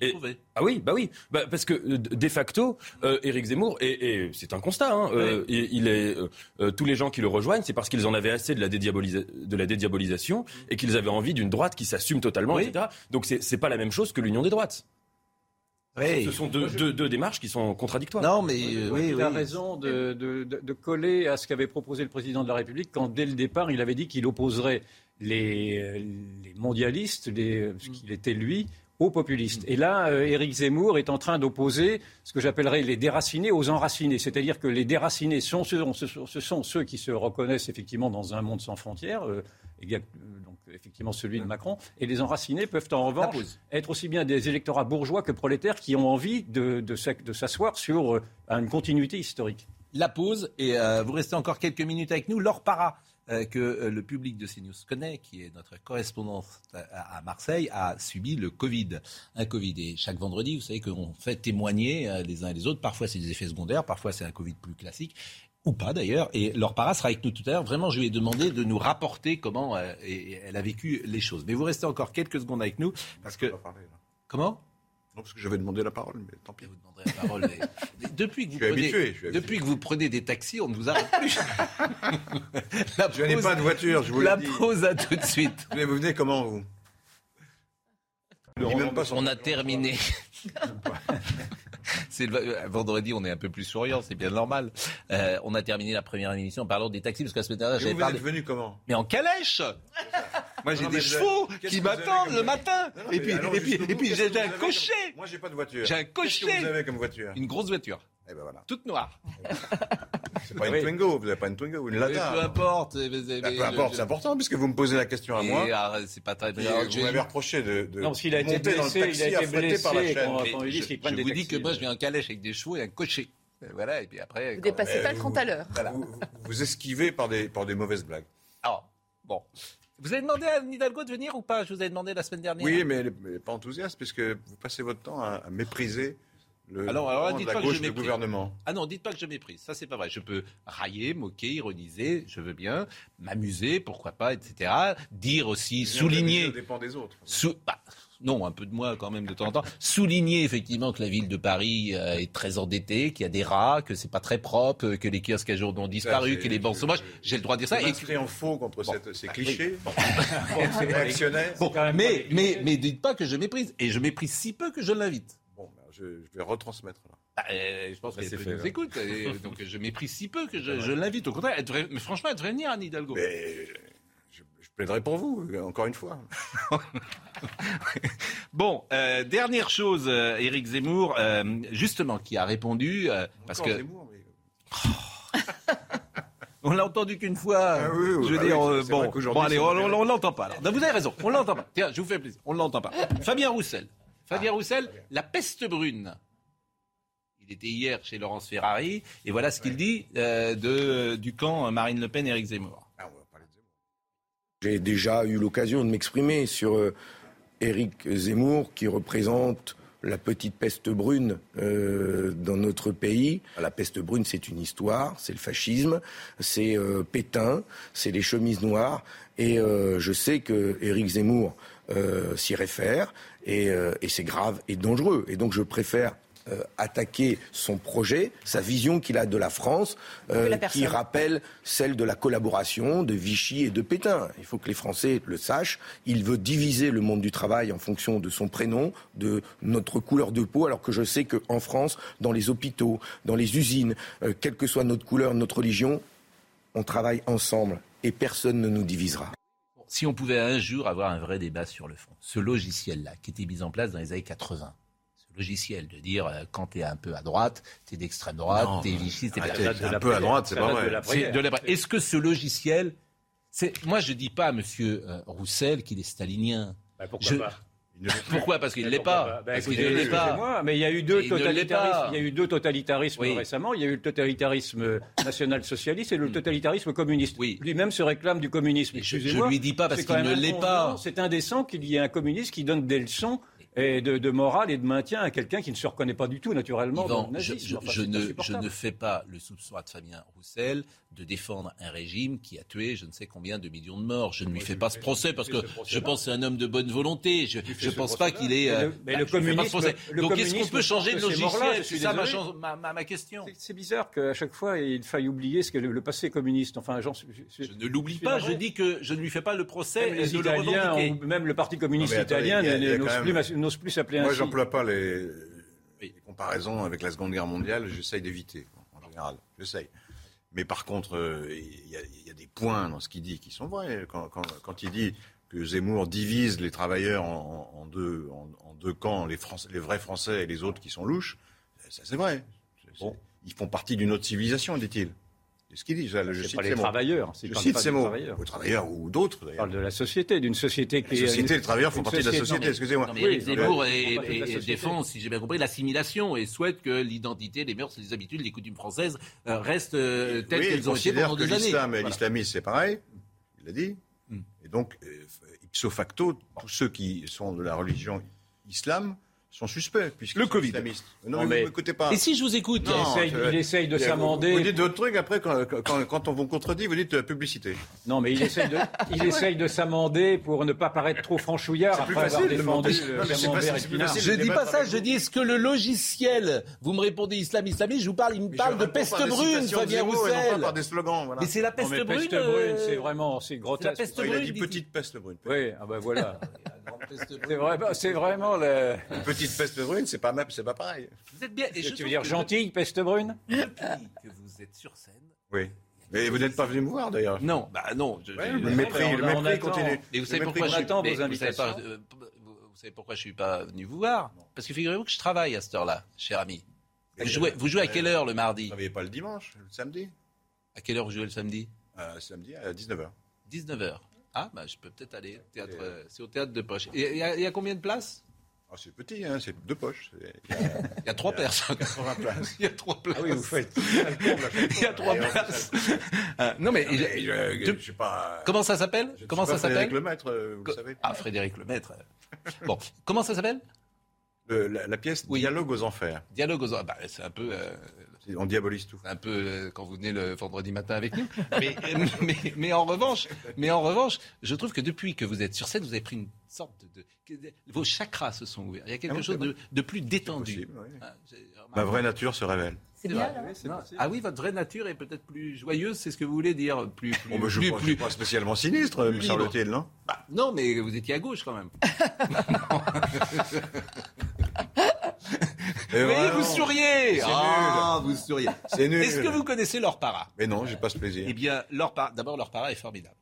Et- Ah oui, bah oui, bah, parce que euh, de facto, euh, Éric Zemmour, et, et c'est un constat, hein, euh, et- il est, euh, tous les gens qui le rejoignent, c'est parce qu'ils en avaient assez de la, dédiabolisa- de la dédiabolisation et qu'ils avaient envie d'une droite qui s'assume totalement, Oui. etc. Donc c'est pas la même chose que l'union des droites. Oui. Ce sont deux, deux- deux démarches qui sont contradictoires. Non, mais euh, oui, il oui. a raison de, de- de- de coller à ce qu'avait proposé le président de la République quand, dès le départ, il avait dit qu'il opposerait les, les mondialistes, les, ce qu'il était lui, aux populistes. Et là, euh, Éric Zemmour est en train d'opposer ce que j'appellerais les déracinés aux enracinés. C'est-à-dire que les déracinés sont ceux, ce, sont ceux qui se reconnaissent effectivement dans un monde sans frontières, euh, euh, donc effectivement celui de Macron, et les enracinés peuvent en revanche être aussi bien des électorats bourgeois que prolétaires qui ont envie de, de s'ac- de s'asseoir sur euh, une continuité historique. la pause et vous restez encore quelques minutes avec nous. Laure Para, euh, que euh, le public de CNews connaît, qui est notre correspondante à, Marseille, a subi le Covid. Un Covid. Et chaque vendredi, vous savez qu'on fait témoigner euh, les uns et les autres. Parfois, c'est des effets secondaires, parfois, c'est un Covid plus classique. Ou pas d'ailleurs. Et Laure Para sera avec nous tout à l'heure. Vraiment, je lui ai demandé de nous rapporter comment euh, elle a vécu les choses. Mais vous restez encore quelques secondes avec nous. Parce que. Comment? Non, parce que j'avais demandé la parole, mais tant pis. Je vous demanderai la parole. (laughs) mais- Depuis que vous Je suis prenez, habitué, depuis que vous prenez des taxis, on ne vous arrête plus. (laughs) La Je n'ai pause- pas de voiture, je vous La l'ai dit. pause à tout de suite. Mais vous venez comment, vous? Son- On a terminé. (laughs) (laughs) C'est euh, vendredi, on est un peu plus souriant, c'est bien normal. Euh, on a terminé la première émission en parlant des taxis parce que la semaine dernière, j'avais vous parlé. êtes venu comment? Mais en calèche Moi, j'ai des vous chevaux qui vous m'attendent le matin. Non, non, Et puis, et puis, et j'ai vous un comme- cocher. Moi, j'ai pas de voiture. J'ai un Qu'est-ce que cocher. vous avez comme voiture? Une grosse voiture, Eh ben voilà. toute noire. (laughs) C'est pas Oui. une Twingo, vous n'avez pas une Twingo ou une Lada. peu importe. mais- mais- Ah, peu importe, je- c'est important puisque vous me posez la question à Et, moi. ah, c'est pas très bien. vous m'avez reproché de, de Non, parce qu'il a été monter dans le blessé, il a taxi été affrété par la blessé chaîne. quand- je, vous dis taxis, que moi, euh. je viens en calèche avec des chevaux et un cocher. Et Voilà, et puis après. Vous dépassez pas Euh, le compte à l'heure. Vous, vous- vous esquivez par des, par des mauvaises blagues. Alors, bon. Vous avez demandé à Anne Hidalgo de venir ou pas? Je vous avais demandé la semaine dernière. Oui, mais elle n'est pas enthousiaste puisque vous passez votre temps à, à mépriser le Alors, alors, rang de dites la pas que gauche je du méprise. gouvernement. Ah non, dites pas que je méprise. Ça, c'est pas vrai. Je peux railler, moquer, ironiser, je veux bien, m'amuser, pourquoi pas, etc. Dire aussi, Ça souligner. dépend des autres. Sou- bah, non, un peu de moi quand même de temps en temps. Souligner effectivement que la ville de Paris euh, est très endettée, qu'il y a des rats, que c'est pas très propre, euh, que les kiosques à jour ont disparu, que les banques sont moches. J'ai le droit de dire ça. Ça Et en faux contre Bon. cette- ces Bah, clichés réactionnaires. Bon, (laughs) quand même mais, mais, mais dites pas que je méprise. Et je méprise si peu que je l'invite. Je, je vais retransmettre là. Bah, euh, je pense Bah, qu'elle c'est peut fait, nous là. écoute. Et, (laughs) donc je méprise si peu que je, je l'invite. Au contraire, elle devrait- mais franchement, elle devrait venir, Anne Hidalgo. Mais je, je plaiderai pour vous, encore une fois. (laughs) Bon, euh, dernière chose, euh, Éric Zemmour, euh, justement, qui a répondu, parce que Zemmour, mais- (laughs) on l'a entendu qu'une fois. Ah oui, oui, je veux ah dire, oui, euh, bon, bon, allez, on, on, on l'entend pas. Alors. Non, vous avez raison, on l'entend pas. Tiens, je vous fais plaisir, on l'entend pas. Fabien Roussel, Fabien Roussel, la peste brune. Il était hier chez Laurence Ferrari, et voilà ce qu'il dit euh, de, du camp Marine Le Pen, Éric Zemmour. Ah, Zemmour. J'ai déjà eu l'occasion de m'exprimer sur euh, Éric Zemmour, qui représente la petite peste brune euh, dans notre pays. La peste brune, c'est une histoire, c'est le fascisme, c'est euh, Pétain, c'est les chemises noires. Et euh, je sais que Éric Zemmour s'y réfère, et, euh, et c'est grave et dangereux. Et donc je préfère euh, attaquer son projet, sa vision qu'il a de la France, euh, la qui rappelle celle de la collaboration de Vichy et de Pétain. Il faut que les Français le sachent. Il veut diviser le monde du travail en fonction de son prénom, de notre couleur de peau, alors que je sais qu'en France, dans les hôpitaux, dans les usines, euh, quelle que soit notre couleur, notre religion, on travaille ensemble et personne ne nous divisera. Si on pouvait un jour avoir un vrai débat sur le fond, ce logiciel-là, qui était mis en place dans les années 80, ce logiciel de dire euh, quand t'es un peu à droite, t'es d'extrême droite, t'es Vichy, t'es arrêtez. pas- Un peu à droite, c'est pas vrai. Est-ce que ce logiciel, c'est moi je dis pas à Monsieur euh, Roussel qu'il est stalinien. Bah, pourquoi Je- pas? Il ne- Pourquoi Parce qu'il l'est pas. Bah, Parce écoutez, qu'il ne l'est pas. excusez-moi, mais il y a eu deux ne totalitarismes. pas. Il y a eu deux totalitarismes Oui. récemment. Il y a eu le totalitarisme national-socialiste et le totalitarisme communiste. Oui. Lui-même se réclame du communisme. Je- je lui dis pas parce qu'il ne l'est pas. C'est indécent qu'il y ait un communiste qui donne des leçons et de, de morale et de maintien à quelqu'un qui ne se reconnaît pas du tout, naturellement, dans le je, nazisme. je- Enfin, je c'est ne, je insupportable. ne fais pas le soupçon à Fabien Roussel de défendre un régime qui a tué je ne sais combien de millions de morts. Je ne lui fais pas ce procès parce que je pense que c'est un homme de bonne volonté. Je ne pense pas qu'il est. Mais euh, le- mais bah, ce communisme- le Donc est-ce qu'on peut changer de que logiciel C'est ça ma, désolé. chance- ma, ma- ma question. C'est- bizarre qu'à chaque fois il faille oublier ce qu'est le, le passé communiste. Enfin, j'en suis- je- Je ne l'oublie pas. Je dis que je ne lui fais pas le procès Même et les de le Italiens, revendiquer. même le Parti communiste italien a n'ose plus, s'appeler Moi, ainsi. j'emploie pas les, comparaison avec la Seconde Guerre mondiale, j'essaye d'éviter, en général. J'essaye. Mais par contre, euh, il y, a- il y a des points dans ce qu'il dit qui sont vrais. Quand, quand- quand il dit que Zemmour divise les travailleurs en, deux, en, en deux camps, les, Français- les vrais Français et les autres qui sont louches, ça c'est vrai. C'est- c'est- Ils font partie d'une autre civilisation, dit-il. C'est ce qu'il dit. Je, je C'est cite pas les travailleurs. c'est Je cite pas ces des mots. travailleurs. Aux travailleurs ou d'autres, d'ailleurs. parle de la société, d'une société qui La est. société, les travailleurs font partie de la société- excusez-moi. Éric Zemmour défend, si j'ai bien compris, l'assimilation et souhaite que l'identité, les mœurs, les habitudes, les coutumes françaises euh, restent euh, telles Oui, qu'elles ont été considère pendant que des années. l'islam et Voilà. l'islamisme, c'est pareil. Il l'a dit. Hmm. Et donc, euh, ipso facto, tous ceux qui sont de la religion islam sont suspects. puisqu'ils Le sont Covid. islamistes. Non, Non, mais, mais- vous m'écoutez pas. Et si je vous écoute Il essaye, je- il essaye de Vous- s'amender. Vous dites d'autres trucs, après, quand, quand- quand on vous contredit, vous dites euh, publicité. Non, mais il essaye de, il essaye de s'amender pour ne pas paraître trop franchouillard C'est plus après avoir défendu. Je dis pas ça, vous. je dis est-ce que le logiciel, vous me répondez islamiste, islamiste, je vous parle, il me parle de peste brune, Fabien Roussel. par des slogans. Voilà. Mais c'est la peste brune. peste euh, brune, c'est vraiment, c'est la grotesque. peste il a dit petite peste brune. Oui, ah ben voilà. (laughs) La. C'est vraiment, c'est vraiment le. Une petite peste brune, c'est pas, même- c'est pas pareil. Vous êtes bien. et je Tu veux dire que gentille, peste brune Depuis que vous êtes sur scène. Oui. Mais vous n'êtes pas venu me voir, d'ailleurs. Non, bah non. je- Ouais, je- le mépris, on- le on mépris attend. continue. Et vous savez pourquoi je vous savez pas, euh, vous vous savez pourquoi je suis pas venu vous voir Parce que figurez-vous que je travaille à cette heure-là, cher ami. Vous jouez, euh, vous jouez à ouais. quelle heure le Vous mardi ne travaillez pas le dimanche, le samedi À quelle heure vous jouez le samedi Euh, Samedi à 19h. 19h. Ah, bah je peux peut-être aller. Théâtre, euh, c'est au théâtre de Poche. Y, il y a combien de places Ah, c'est petit, hein, c'est deux poches. (laughs) Il y a trois personnes. 80 places. (laughs) Il y a trois places. Ah oui, vous faites. (laughs) Il y a trois places. Euh, non mais, Ah, mais je, je pas. comment ça s'appelle? Comment ça pas Frédéric s'appelle? Lemaître, euh, vous Co- le savez. Ah, Frédéric Lemaître. Bon, comment ça s'appelle? Le- la, la pièce Oui. Dialogue aux enfers. Dialogue aux. Bah, c'est un peu. euh, On diabolise tout. Un peu euh, quand vous venez le vendredi matin avec nous. (laughs) Mais, mais, mais en revanche, mais en revanche, je trouve que depuis que vous êtes sur scène, vous avez pris une sorte de, de- vos chakras se sont ouverts. Il y a quelque Ah bon, chose de, de plus détendu. possible, oui. Ah. Ma vraie nature se révèle. C'est bien, vrai. là Non. Ah oui, votre vraie nature est peut-être plus joyeuse, c'est ce que vous voulez dire, plus plus, Bon, ben, je plus, ne suis plus- pas spécialement sinistre, me semble-t-il, non? Bah, non, mais vous étiez à gauche quand même. (laughs) (laughs) Et Vous voyez, souriez. Ah, vous souriez. C'est nul. Est-ce que vous connaissez Laure Parra? Mais non, j'ai pas ce plaisir. Eh bien, Laure d'abord, Laure Parra est formidable.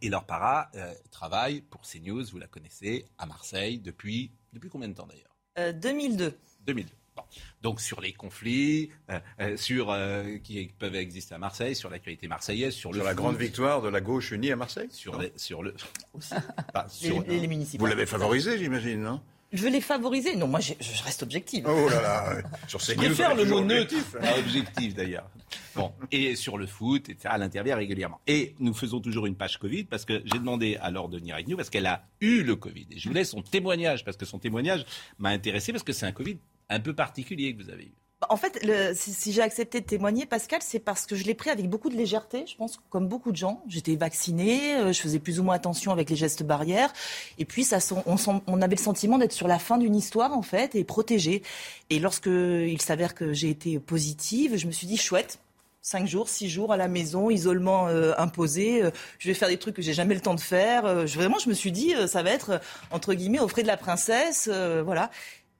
Et Laure Parra euh, travaille pour CNews, vous la connaissez, à Marseille, depuis, depuis combien de temps d'ailleurs? Euh, 2002. 2002. Bon. Donc sur les conflits, euh, euh, sur euh, qui peuvent exister à Marseille, sur l'actualité marseillaise, sur le Sur la foot, grande victoire de la gauche unie à Marseille? Sur, les- sur le Aussi. (laughs) pas Les, sur- les- les municipales. Vous l'avez favorisé, j'imagine, non? Je veux les favoriser. Non, moi, je, je reste objective. Oh là là, ouais. (laughs) sur ces Je préfère le mot neutre, à (laughs) objectif d'ailleurs. Bon, et sur le foot, etc., elle intervient régulièrement. Et nous faisons toujours une page Covid parce que j'ai demandé à Laure de venir avec nous parce qu'elle a eu le Covid. Et je voulais son témoignage parce que son témoignage m'a intéressé parce que c'est un Covid un peu particulier que vous avez eu. En fait, si, j'ai accepté de témoigner, Pascal, c'est parce que je l'ai pris avec beaucoup de légèreté, je pense, comme beaucoup de gens. J'étais vaccinée, euh, je faisais plus ou moins attention avec les gestes barrières. Et puis, on, avait le sentiment d'être sur la fin d'une histoire, en fait, et protégée. Et lorsque il s'avère que j'ai été positive, je me suis dit, chouette. Cinq jours, six jours à la maison, isolement euh, imposé. euh, je vais faire des trucs que j'ai jamais le temps de faire. vraiment, je me suis dit, ça va être entre guillemets au frais de la princesse, voilà.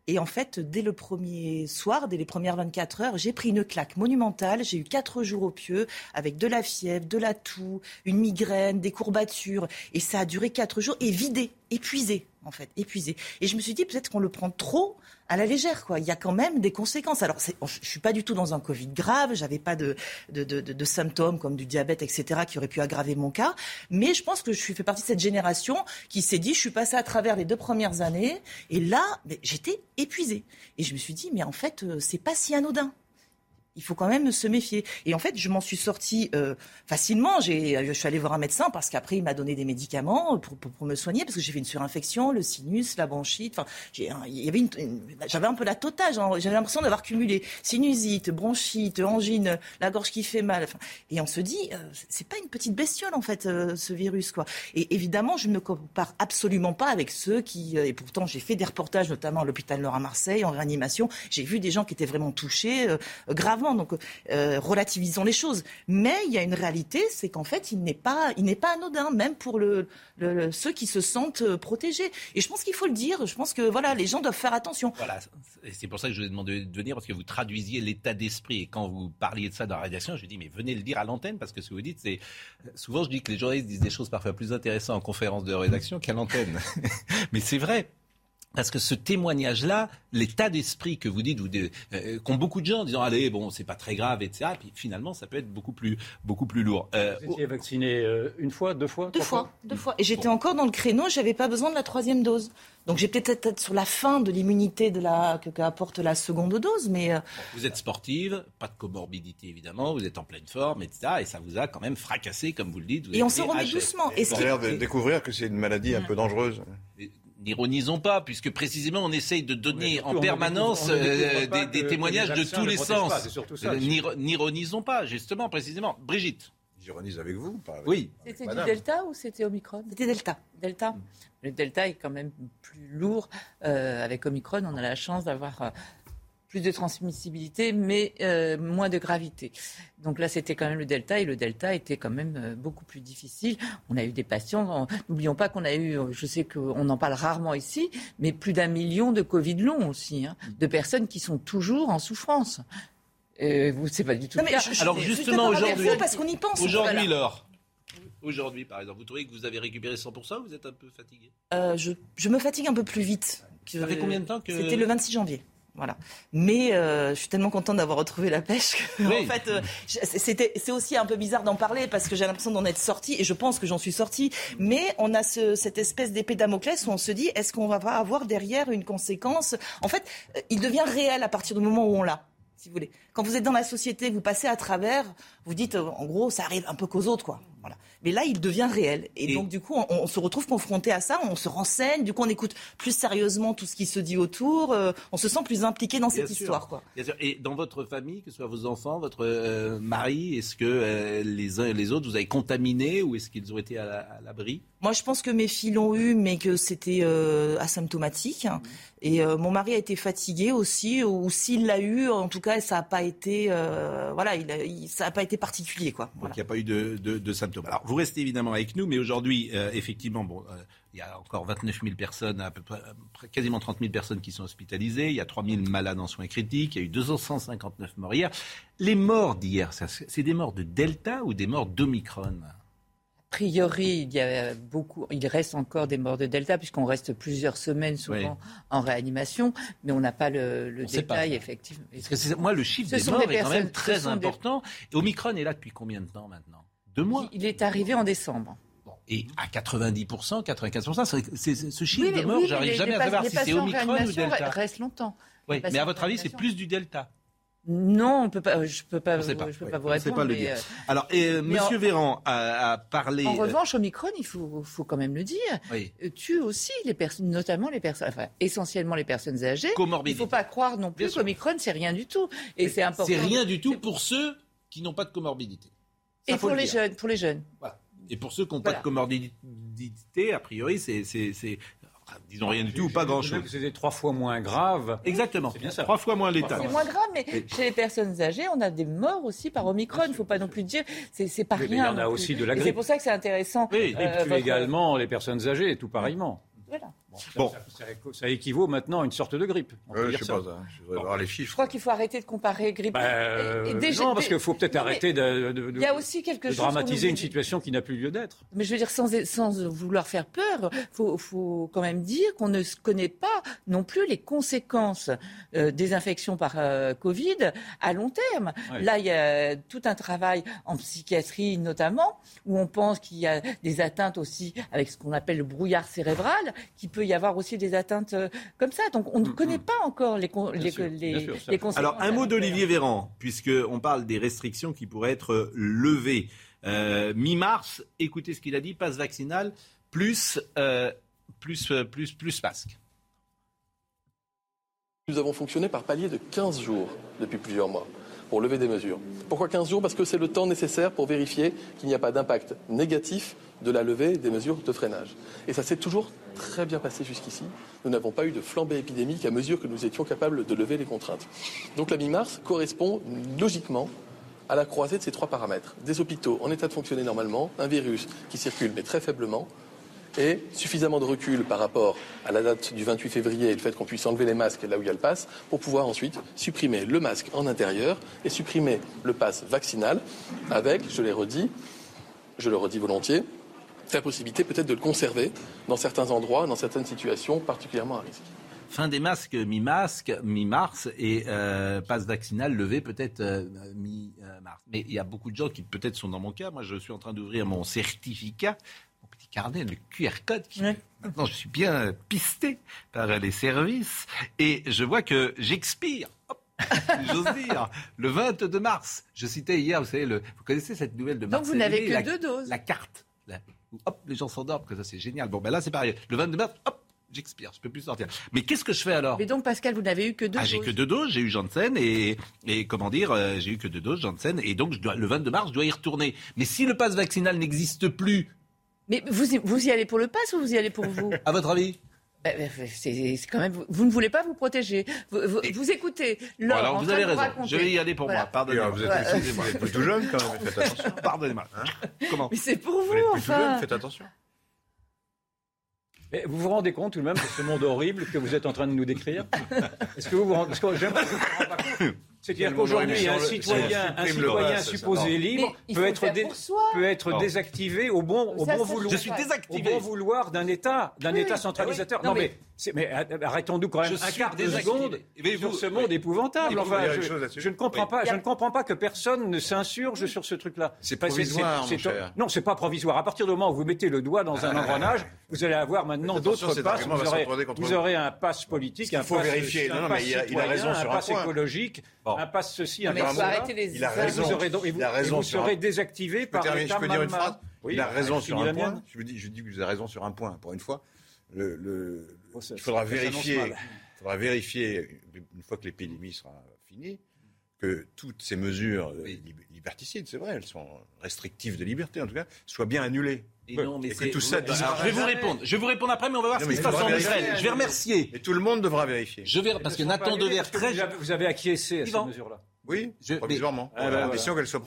Et en fait, dès le premier soir, dès les premières 24 heures, j'ai pris une claque monumentale. J'ai eu quatre jours au pieu avec de la fièvre, de la toux, une migraine, des courbatures. Et ça a duré quatre jours et vidé, épuisé, en fait, épuisé. Et je me suis dit, peut-être qu'on le prend trop à la légère, quoi. Il y a quand même des conséquences. Alors, je suis pas du tout dans un Covid grave. J'avais pas de, de, de, symptômes comme du diabète, etc., qui auraient pu aggraver mon cas. Mais je pense que je suis fait partie de cette génération qui s'est dit, je suis passée à travers les deux premières années. Et là, j'étais épuisée. Et je me suis dit, mais en fait, euh, c'est pas si anodin. Il faut quand même se méfier. Et en fait, je m'en suis sortie euh, facilement. J'ai, je suis allée voir un médecin parce qu'après, il m'a donné des médicaments pour, pour, me soigner parce que j'ai fait une surinfection, le sinus, la bronchite. Enfin, il y avait une, j'avais un peu la totale. genre, J'avais l'impression d'avoir cumulé sinusite, bronchite, angine, la gorge qui fait mal. Et on se dit, euh, c'est pas une petite bestiole en fait, euh, ce virus quoi. Et évidemment, je ne me compare absolument pas avec ceux qui. euh, et pourtant, j'ai fait des reportages, notamment à l'hôpital Nord à Marseille, en réanimation. J'ai vu des gens qui étaient vraiment touchés, euh, Donc, euh, relativisons les choses. Mais il y a une réalité, c'est qu'en fait, il n'est pas, il n'est pas anodin, même pour le, ceux qui se sentent euh, protégés. Et je pense qu'il faut le dire. Je pense que voilà, les gens doivent faire attention. Voilà, c'est pour ça que je vous ai demandé de venir, parce que vous traduisiez l'état d'esprit. Et quand vous parliez de ça dans la rédaction, je dis, mais venez le dire à l'antenne, parce que ce que vous dites, c'est... Souvent, je dis que les journalistes disent des choses parfois plus intéressantes en conférence de rédaction qu'à l'antenne. (laughs) mais c'est vrai. Parce que ce témoignage-là, l'état d'esprit que vous dites, euh, qu'ont beaucoup de gens en disant allez bon c'est pas très grave etc. Puis finalement ça peut être beaucoup plus beaucoup plus lourd. Euh, Vous étiez vacciné euh, une fois, deux fois, Deux fois, deux fois. Et j'étais encore dans le créneau, j'avais pas besoin de la troisième dose. Donc j'ai peut-être peut-être sur la fin de l'immunité de la que qu'apporte la seconde dose, mais euh, Vous êtes sportive, pas de comorbidité évidemment, vous êtes en pleine forme, etc. Et ça vous a quand même fracassé, comme vous le dites. Vous Et on s'en remet doucement. Et ce On a qui- l'air de découvrir que c'est une maladie un peu dangereuse. N'ironisons pas, puisque précisément on essaye de donner en permanence euh, des, témoignages de tous les sens. pas, c'est surtout ça. Euh, n'iro- N'ironisons pas, justement, précisément. Brigitte. J'ironise avec vous. pas avec- Oui. C'était du Delta ou c'était Omicron? C'était Delta. Delta. Le Delta est quand même plus lourd. Euh, avec Omicron, on a la chance d'avoir euh, plus de transmissibilité, mais euh, moins de gravité. Donc là, c'était quand même le Delta, et le Delta était quand même euh, beaucoup plus difficile. On a eu des patients, on- n'oublions pas qu'on a eu, euh, je sais qu'on en parle rarement ici, mais plus d'un million de Covid long aussi, hein, de personnes qui sont toujours en souffrance. Euh, vous, c'est pas du tout Non, le mais cas. je- je- Alors justement aujourd'hui, vous parce qu'on y pense. Aujourd'hui. Aujourd'hui, par exemple, vous trouvez que vous avez récupéré 100% ou vous êtes un peu fatigué? Euh, je, je me fatigue un peu plus vite. que- Ça fait combien de temps que- C'était le 26 janvier. Voilà. Mais euh, je suis tellement contente d'avoir retrouvé la pêche que, (laughs) Oui. en fait, euh, c'était, c'est aussi un peu bizarre d'en parler parce que j'ai l'impression d'en être sortie et je pense que j'en suis sortie. Mais on a ce, cette espèce d'épée Damoclès où on se dit est-ce qu'on va pas avoir derrière une conséquence? En fait, euh, il devient réel à partir du moment où on l'a. Si vous voulez. Quand vous êtes dans la société, vous passez à travers, vous dites, euh, en gros, ça arrive un peu qu'aux autres, quoi. Voilà. Mais là, il devient réel. Et, Et- donc, du coup, on, on se retrouve confronté à ça, on se renseigne, du coup, on écoute plus sérieusement tout ce qui se dit autour, euh, on se sent plus impliqué dans cette sûr. histoire, quoi. Bien sûr. Et dans votre famille, que ce soit vos enfants, votre euh, mari, est-ce que euh, les uns et les autres vous avez contaminé ou est-ce qu'ils ont été à la- à l'abri? Moi, je pense que mes filles l'ont eu, mais que c'était asymptomatique. Et mon mari a été fatigué aussi, ou s'il l'a eu, en tout cas, ça n'a pas été, voilà, il a- il- ça n'a pas été particulier, quoi. Donc Voilà. il n'y a pas eu de, de- de symptômes. Alors vous restez évidemment avec nous, mais aujourd'hui, euh, effectivement, bon, euh, il y a encore 29 000 personnes, à peu près, près quasiment 30 000 personnes qui sont hospitalisées. Il y a 3 000 malades en soins critiques. Il y a eu 259 morts hier. Les morts d'hier, c'est des morts de Delta ou des morts d'Omicron? A priori, il y a beaucoup, il reste encore des morts de Delta puisqu'on reste plusieurs semaines souvent en réanimation, mais on n'a pas le, pas, détail effectivement. Parce que c'est- moi, le chiffre Ce des morts des est quand même très des- important. Omicron est là depuis combien de temps maintenant? Deux mois. Il est arrivé en décembre. Et à 90%, 95%, c'est- c'est- c'est- ce chiffre Oui, de morts, oui, j'arrive jamais les à savoir les si c'est Omicron ou Delta. restent longtemps. Oui, mais à votre avis, c'est plus du Delta Non, on peut pas. Je peux pas. Je peux Oui, pas vous répondre. pas le dire. euh, Alors, euh, en- Monsieur Véran a, a parlé. En euh, revanche, Omicron, il faut, faut quand même le dire, oui. euh, tue aussi les personnes, notamment les personnes, enfin, essentiellement les personnes âgées. Il ne Comorbidité. faut pas croire non plus qu'Omicron, c'est rien du tout. Et c'est important. C'est rien du tout pour ceux qui n'ont pas de comorbidité. Ça, Et pour le les jeunes, pour les jeunes. Voilà. Et pour ceux qui n'ont Voilà. pas de comorbidité, a priori, c'est, disons rien du tout ou pas grand-chose. C'était trois fois moins grave. Exactement. C'est bien ça. Trois fois moins létal. C'est moins grave, mais chez les personnes âgées, on a des morts aussi par Omicron. Il ne faut pas non plus dire, c'est pas Oui, mais rien. il y en a plus. aussi de la Et C'est grippe. pour ça que c'est intéressant. Oui, Et euh, tue votre- également les personnes âgées, tout pareillement. Voilà. Bon. Ça, ça- ça équivaut maintenant à une sorte de grippe. On peut Euh, je dire sais ça. pas, ça. je voudrais voir les Je chiffres. crois qu'il faut arrêter de comparer grippe. Bah, et- et euh, déjà- non, parce qu'il faut peut-être arrêter de, de- de- Il y a aussi quelque de chose. qu'on dramatiser une situation qui n'a plus lieu d'être. Mais je veux dire, sans, sans vouloir faire peur, faut, faut quand même dire qu'on ne se connaît pas non plus les conséquences euh, des infections par euh, Covid à long terme. Ouais. Là, il y a tout un travail en psychiatrie notamment, où on pense qu'il y a des atteintes aussi avec ce qu'on appelle le brouillard cérébral, qu'il peut y avoir aussi des atteintes euh, comme ça. Donc on ne connaît pas encore les, con- les, sûr, les- bien sûr, ça. les conséquences. Alors, un mot d'Olivier Véran, puisqu'on parle des restrictions qui pourraient être levées. Euh, Mi-mars, écoutez ce qu'il a dit, passe vaccinal plus, euh, plus, euh, plus, plus masque. Nous avons fonctionné par palier de 15 jours depuis plusieurs mois. Pour lever des mesures. Pourquoi 15 jours? Parce que c'est le temps nécessaire pour vérifier qu'il n'y a pas d'impact négatif de la levée des mesures de freinage. Et ça s'est toujours très bien passé jusqu'ici. Nous n'avons pas eu de flambée épidémique à mesure que nous étions capables de lever les contraintes. Donc la mi-mars correspond logiquement à la croisée de ces trois paramètres. Des hôpitaux en état de fonctionner normalement, un virus qui circule mais très faiblement, et suffisamment de recul par rapport à la date du 28 février et le fait qu'on puisse enlever les masques là où il y a le pass pour pouvoir ensuite supprimer le masque en intérieur et supprimer le pass vaccinal avec, je l'ai redit, je le redis volontiers, la possibilité peut-être de le conserver dans certains endroits, dans certaines situations particulièrement à risque. Fin des masques mi-masque, mi-mars et euh, passe vaccinal levé peut-être euh, mi-mars. Mais il y a beaucoup de gens qui peut-être sont dans mon cas. Moi, je suis en train d'ouvrir mon certificat, carnet, le QR code. Qui... Maintenant, je suis bien pisté par les services et je vois que j'expire. (laughs) J'ose dire, le 22 mars. Je citais hier, vous savez, le, vous connaissez cette nouvelle de mars Donc vous n'avez que deux doses. La carte. hop, les gens s'endorment, que ça c'est génial. Bon, ben là c'est pareil. Le 22 mars, hop, j'expire, je peux plus sortir. Mais qu'est-ce que je fais alors? Mais donc Pascal, vous n'avez eu que deux ah, doses. J'ai que deux doses, j'ai eu Janssen et, et comment dire, euh, j'ai eu que deux doses Janssen et donc je dois, le 22 mars, je dois y retourner. Mais si le passe vaccinal n'existe plus, Mais vous, y- vous y allez pour le pass ou vous y allez pour vous? À votre avis? Ben, ben, c'est c'est quand même, vous, ne voulez pas vous protéger. Vous, vous- vous écoutez Laure alors vous avez raison. raconter. Je vais y aller pour Voilà. moi. Pardonnez-moi. Vous êtes, vous êtes plutôt jeune quand même, faites (laughs) attention. Pardonnez-moi. Comment Mais c'est pour vous, Vous êtes enfin. jeune, faites attention. Mais vous vous rendez compte tout de même de ce monde horrible que vous êtes en train de nous décrire? Est-ce que vous vous rendez parce que j'aimerais que vous vous rendez pas compte? C'est-à-dire qu'aujourd'hui, un citoyen, un citoyen supposé libre peut être, dé- peut être Non. désactivé au bon, au Ça, bon ça, vouloir. Je suis Au Au désactivé. bon vouloir d'un État, d'un Oui, État oui. centralisateur. Non, Non, mais- mais arrêtons-nous quand même Je un suis quart de désactivé. seconde Mais sur vous- ce monde oui. épouvantable. Enfin, je, ne comprends Oui. pas, je ne comprends pas que personne ne s'insurge sur ce truc-là. C'est provisoire, mon cher. Non, c'est pas provisoire. À partir du moment où vous mettez le doigt dans un engrenage, vous allez avoir maintenant d'autres passes. Vous aurez, un pass politique, un faut pass, vérifier. un Non, non, mais pass il a- il a citoyen, raison sur un pass point. écologique, Un ceci, un Mais pass il faut cela. arrêter les Il a Et raison. vous aurez donc- et vous, Il a et raison vous sur serez un- désactivé Je peux, par terminer- je peux dire une phrase Oui, Il a raison je sur un la point. Je vous dis, je dis que vous avez raison sur un point. Pour une fois, le, le- Oh, ça- il faudra vérifier. mal. Il faudra vérifier une fois que l'épidémie sera finie que toutes ces mesures lib- liberticides, c'est vrai, elles sont restrictives de liberté en tout cas, soient bien annulées. Et non, mais Et que c'est- tout ça Alors, je vais vous répondre. Je vais vous répondre après, mais on va voir Non, ce mais qui se passe en vérifier. Israël. Je vais remercier. Et tout le monde devra vérifier. Je vais parce que Nathan pas annulées Dever parce que très vous avez- acquiescé à ces Yvan. mesures-là. Oui, Je- provisoirement. mais- Ah, bah,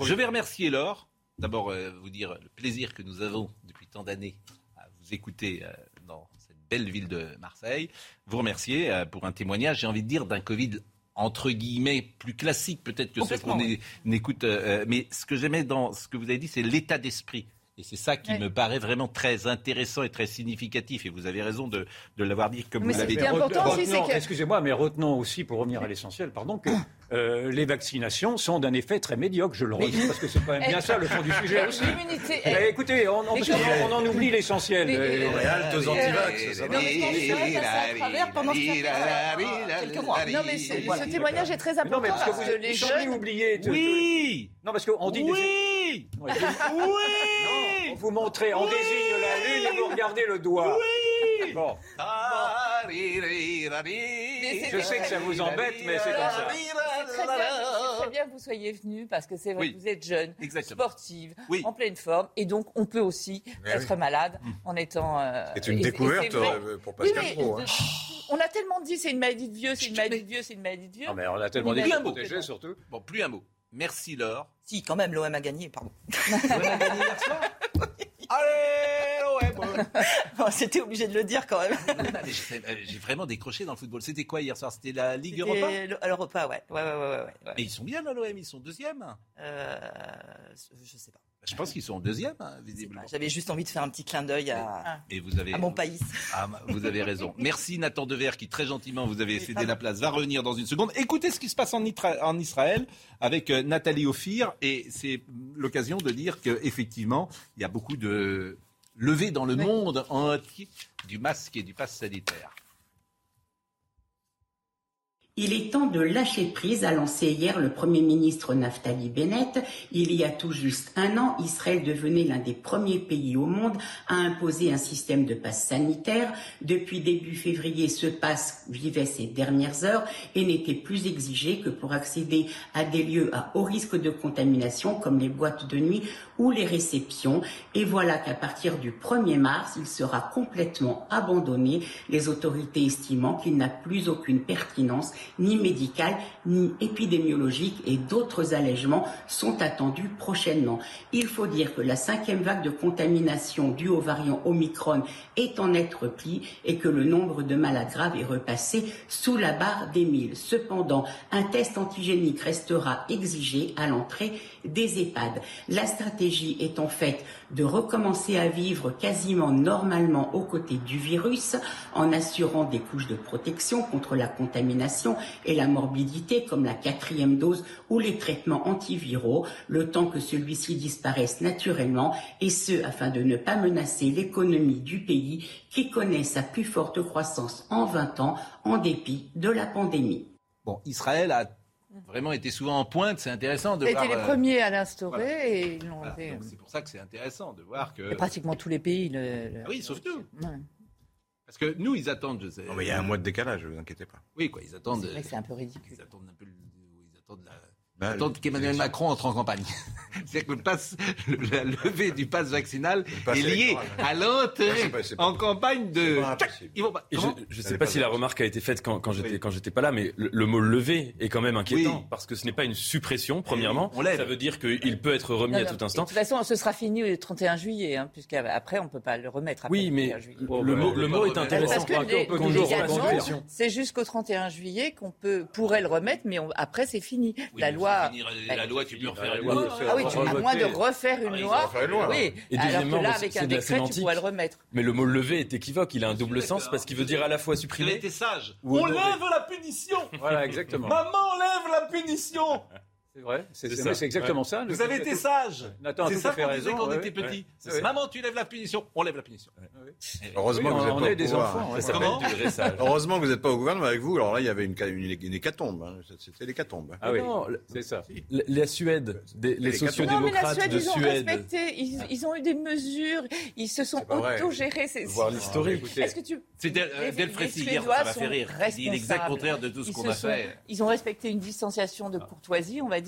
Je vais remercier Laure. D'abord, euh, vous dire le plaisir que nous avons depuis tant d'années à vous écouter euh, dans cette belle ville de Marseille. Vous remercier euh, pour un témoignage, j'ai envie de dire, d'un Covid entre guillemets plus classique peut-être que ce qu'on é- n'écoute. mais ce que j'aimais dans ce que vous avez dit, c'est l'état d'esprit. Et c'est ça qui Ouais. me paraît vraiment très intéressant et très significatif. Et vous avez raison de, de l'avoir dit comme Mais vous l'avez dit. bien important aussi, Retenons- c'est que- Excusez-moi, mais retenons aussi, pour revenir à l'essentiel, pardon, que euh, les vaccinations sont d'un effet très médiocre, je le redis, parce que c'est quand même bien Eh, ça le fond du sujet aussi. L'immunité. Eh, eh, écoutez, on, on- on en oublie l'essentiel. Euh, Les haltes anti-vax, ça va. Pendant ce quelques mois. Non, mais ce témoignage est très mais non, important mais parce que vous, les jeunes. oublier. de- Oui Non, parce qu'on dit des- Oui Non, vous montrez, on désigne la lune et vous regardez le doigt. Bon, je sais que ça vous embête, mais c'est comme ça. C'est très bien, très bien que vous soyez venus parce que c'est vrai Oui. que vous êtes jeune, Exactement. sportive, Oui. en pleine forme, et donc on peut aussi être malade en étant. euh, C'est une et- et découverte euh, pour Oui, Pascal Pro. hein. on a tellement dit c'est une maladie de vieux, c'est une maladie de vieux, c'est une maladie de vieux. Non, mais on a tellement dit protéger, surtout. Bon, plus un mot. Merci Laure. Si, quand même, l'OM a gagné, pardon. (laughs) Allez, ouais, (laughs) Bon, C'était obligé de le dire quand même. J'ai euh, j'ai vraiment décroché dans le football. C'était quoi hier soir? C'était la Ligue Europa? l'Europa, ouais. Ouais, ouais, ouais, ouais, ouais. Mais ils sont bien là, l'OM, ils sont deuxième. Euh, je sais pas. Je pense qu'ils sont en deuxième, hein, visiblement. J'avais juste envie de faire un petit clin d'œil à, Et vous avez, à mon pays. Ah, vous avez raison. (laughs) Merci Nathan Dever qui très gentiment vous avez cédé la place. Va revenir dans une seconde. Écoutez ce qui se passe en, Itra- en Israël avec euh, Nathalie Ophir et c'est l'occasion de dire que effectivement il y a beaucoup de levées dans le monde entier du masque et du pass sanitaire. Il est temps de lâcher prise, a lancé hier le Premier ministre Naftali Bennett. Il y a tout juste un an, Israël devenait l'un des premiers pays au monde à imposer un système de passe sanitaire. Depuis début février, ce passe vivait ses dernières heures et n'était plus exigé que pour accéder à des lieux à haut risque de contamination comme les boîtes de nuit ou les réceptions. Et voilà qu'à partir du 1er mars, il sera complètement abandonné, les autorités estimant qu'il n'a plus aucune pertinence ni médicale, ni épidémiologique et d'autres allègements sont attendus prochainement. Il faut dire que la cinquième vague de contamination due au variant Omicron est en net repli et que le nombre de malades graves est repassé sous la barre des 1000. Cependant, un test antigénique restera exigé à l'entrée des EHPAD. La stratégie est en fait de recommencer à vivre quasiment normalement aux côtés du virus en assurant des couches de protection contre la contamination et la morbidité comme la quatrième dose ou les traitements antiviraux le temps que celui-ci disparaisse naturellement et ce afin de ne pas menacer l'économie du pays qui connaît sa plus forte croissance en 20 ans en dépit de la pandémie. Bon, Israël a vraiment été souvent en pointe. C'est intéressant de Ils voir. étaient les euh, premiers à l'instaurer voilà. et ils l'ont voilà. C'est pour ça que c'est intéressant de voir que. Et pratiquement tous les pays. Le, le- Ah oui, sauf nous. Ouais. Parce que nous, ils attendent, je sais. Non, mais il y a un mois de décalage, ne vous inquiétez pas. Oui, quoi, ils attendent. C'est vrai que c'est un peu ridicule. Ils attendent un peu. le- Ils attendent la. Bah, ils attendent qu'Emmanuel Macron entre en campagne. (laughs) C'est-à-dire que le passe, le- la levée du pass vaccinal pass est liée à l'entrée pas- en campagne de. c'est pas impossible. Ils vont pas. Et je Ça sais pas pas si la remarque a été faite quand, quand j'étais Oui. quand j'étais pas là, mais le, le mot lever est quand même inquiétant Oui. parce que ce n'est pas une suppression. Premièrement, on lève. ça veut dire qu'il peut être remis Non, à non, tout et De instant. toute façon, ce sera fini le 31 juillet, hein, puisqu'après, on ne peut pas le remettre. Après Oui, mais 31 juillet. le, le mot, le mot est intéressant. Parce que c'est jusqu'au 31 juillet qu'on peut pourrait le remettre, mais après c'est fini. La mais loi. euh, la loi, tu peux refaire une loi, Ah oui, tu, à moins de refaire une loi. oui. Et Alors deuxièmement, que là, avec c'est un de la décret, tu sémantique. pourrais le remettre. Mais le mot lever est équivoque. Il a un double sens parce qu'il veut dire à la fois supprimer. sage. On lève la punition Voilà, exactement. Maman lève la punition C'est vrai, c'est ça. exactement ça. Vous avez été sage C'est ça qu'on disait quand on était ouais. petit. Maman, tu lèves la punition, on lève la punition. (laughs) Heureusement que vous au des enfants. Heureusement que vous n'êtes pas au gouvernement avec vous. Alors là, il y avait une, une, une hécatombe. hein. C'était l'hécatombe. Ah oui, c'est ça. La, Suède, les Les Non, mais la sociodémocrates Suède, de ils ont Suède. respecté, ils, ont eu des mesures, ils se sont C'est pas vrai. autogérés. c'est- Voir c'est- l'historique. Écoutez, Est-ce que tu C'est Del, Les- euh, Del les Frécy hier, Suédois ça m'a fait rire. Il dit l'exact contraire de tout ce qu'on a fait. Ils ont respecté une distanciation de courtoisie, on va dire.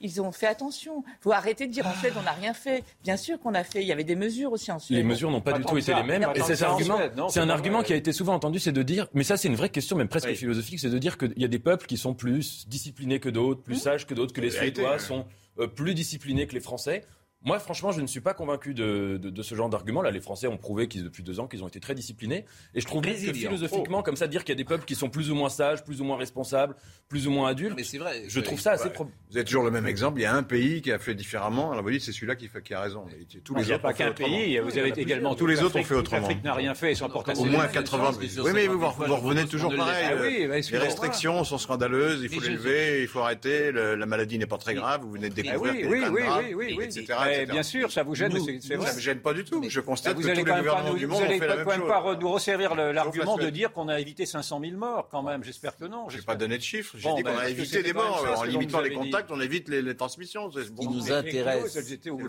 Ils ont fait attention. Il faut arrêter de dire en Suède on n'a rien fait. Bien sûr qu'on a fait. Il y avait des mesures aussi en Suède. Les mesures n'ont pas, Pas du tout été ça. les mêmes. Et argument, c'est un argument qui a été souvent entendu, c'est de dire, mais ça c'est une vraie question, même presque Oui. philosophique, c'est de dire qu'il y a des peuples qui sont plus disciplinés que d'autres, plus sages que d'autres, que les Suédois sont euh, plus disciplinés que les Français. Moi, franchement, je ne suis pas convaincu de, de- de ce genre d'argument. Là, les Français ont prouvé qu'ils, depuis deux ans qu'ils ont été très disciplinés. Et je trouve que philosophiquement, comme ça, dire qu'il y a des peuples qui sont plus ou moins sages, plus ou moins responsables, plus ou moins adultes, Mais c'est vrai. je trouve ça assez Ouais. pro- Vous avez toujours le même exemple. Il y a un pays qui a fait différemment. Alors vous dites c'est celui-là qui, fait- qui a raison. Et Tous Il les n'y a autres pas qu'un pays, vous avez Il également. Tous les autres ont fait autrement. L'Afrique n'a rien fait sans porter Au moins 80. Oui, mais vous, revenez toujours pareil. Ah les restrictions sont scandaleuses. Il faut les lever. Il faut arrêter. la maladie n'est pas très grave. Vous venez de Ah découvrir. oui, oui, oui, oui, etc., etc. Bien sûr, ça vous gêne, mais c'est- c'est vrai. Ça me gêne pas du tout. Je constate Vous que tous allez les quand même pas gouvernements nous, du vous monde ont allez fait la quand même pas nous resservir le- l'argument de dire qu'on a évité 500 000 morts quand même. J'espère que non. J'ai j'espère. pas donné de chiffres. J'ai Bon, dit ben, qu'on a évité des morts. En limitant les contacts, on évite les, les transmissions. C'est qui nous intéresse.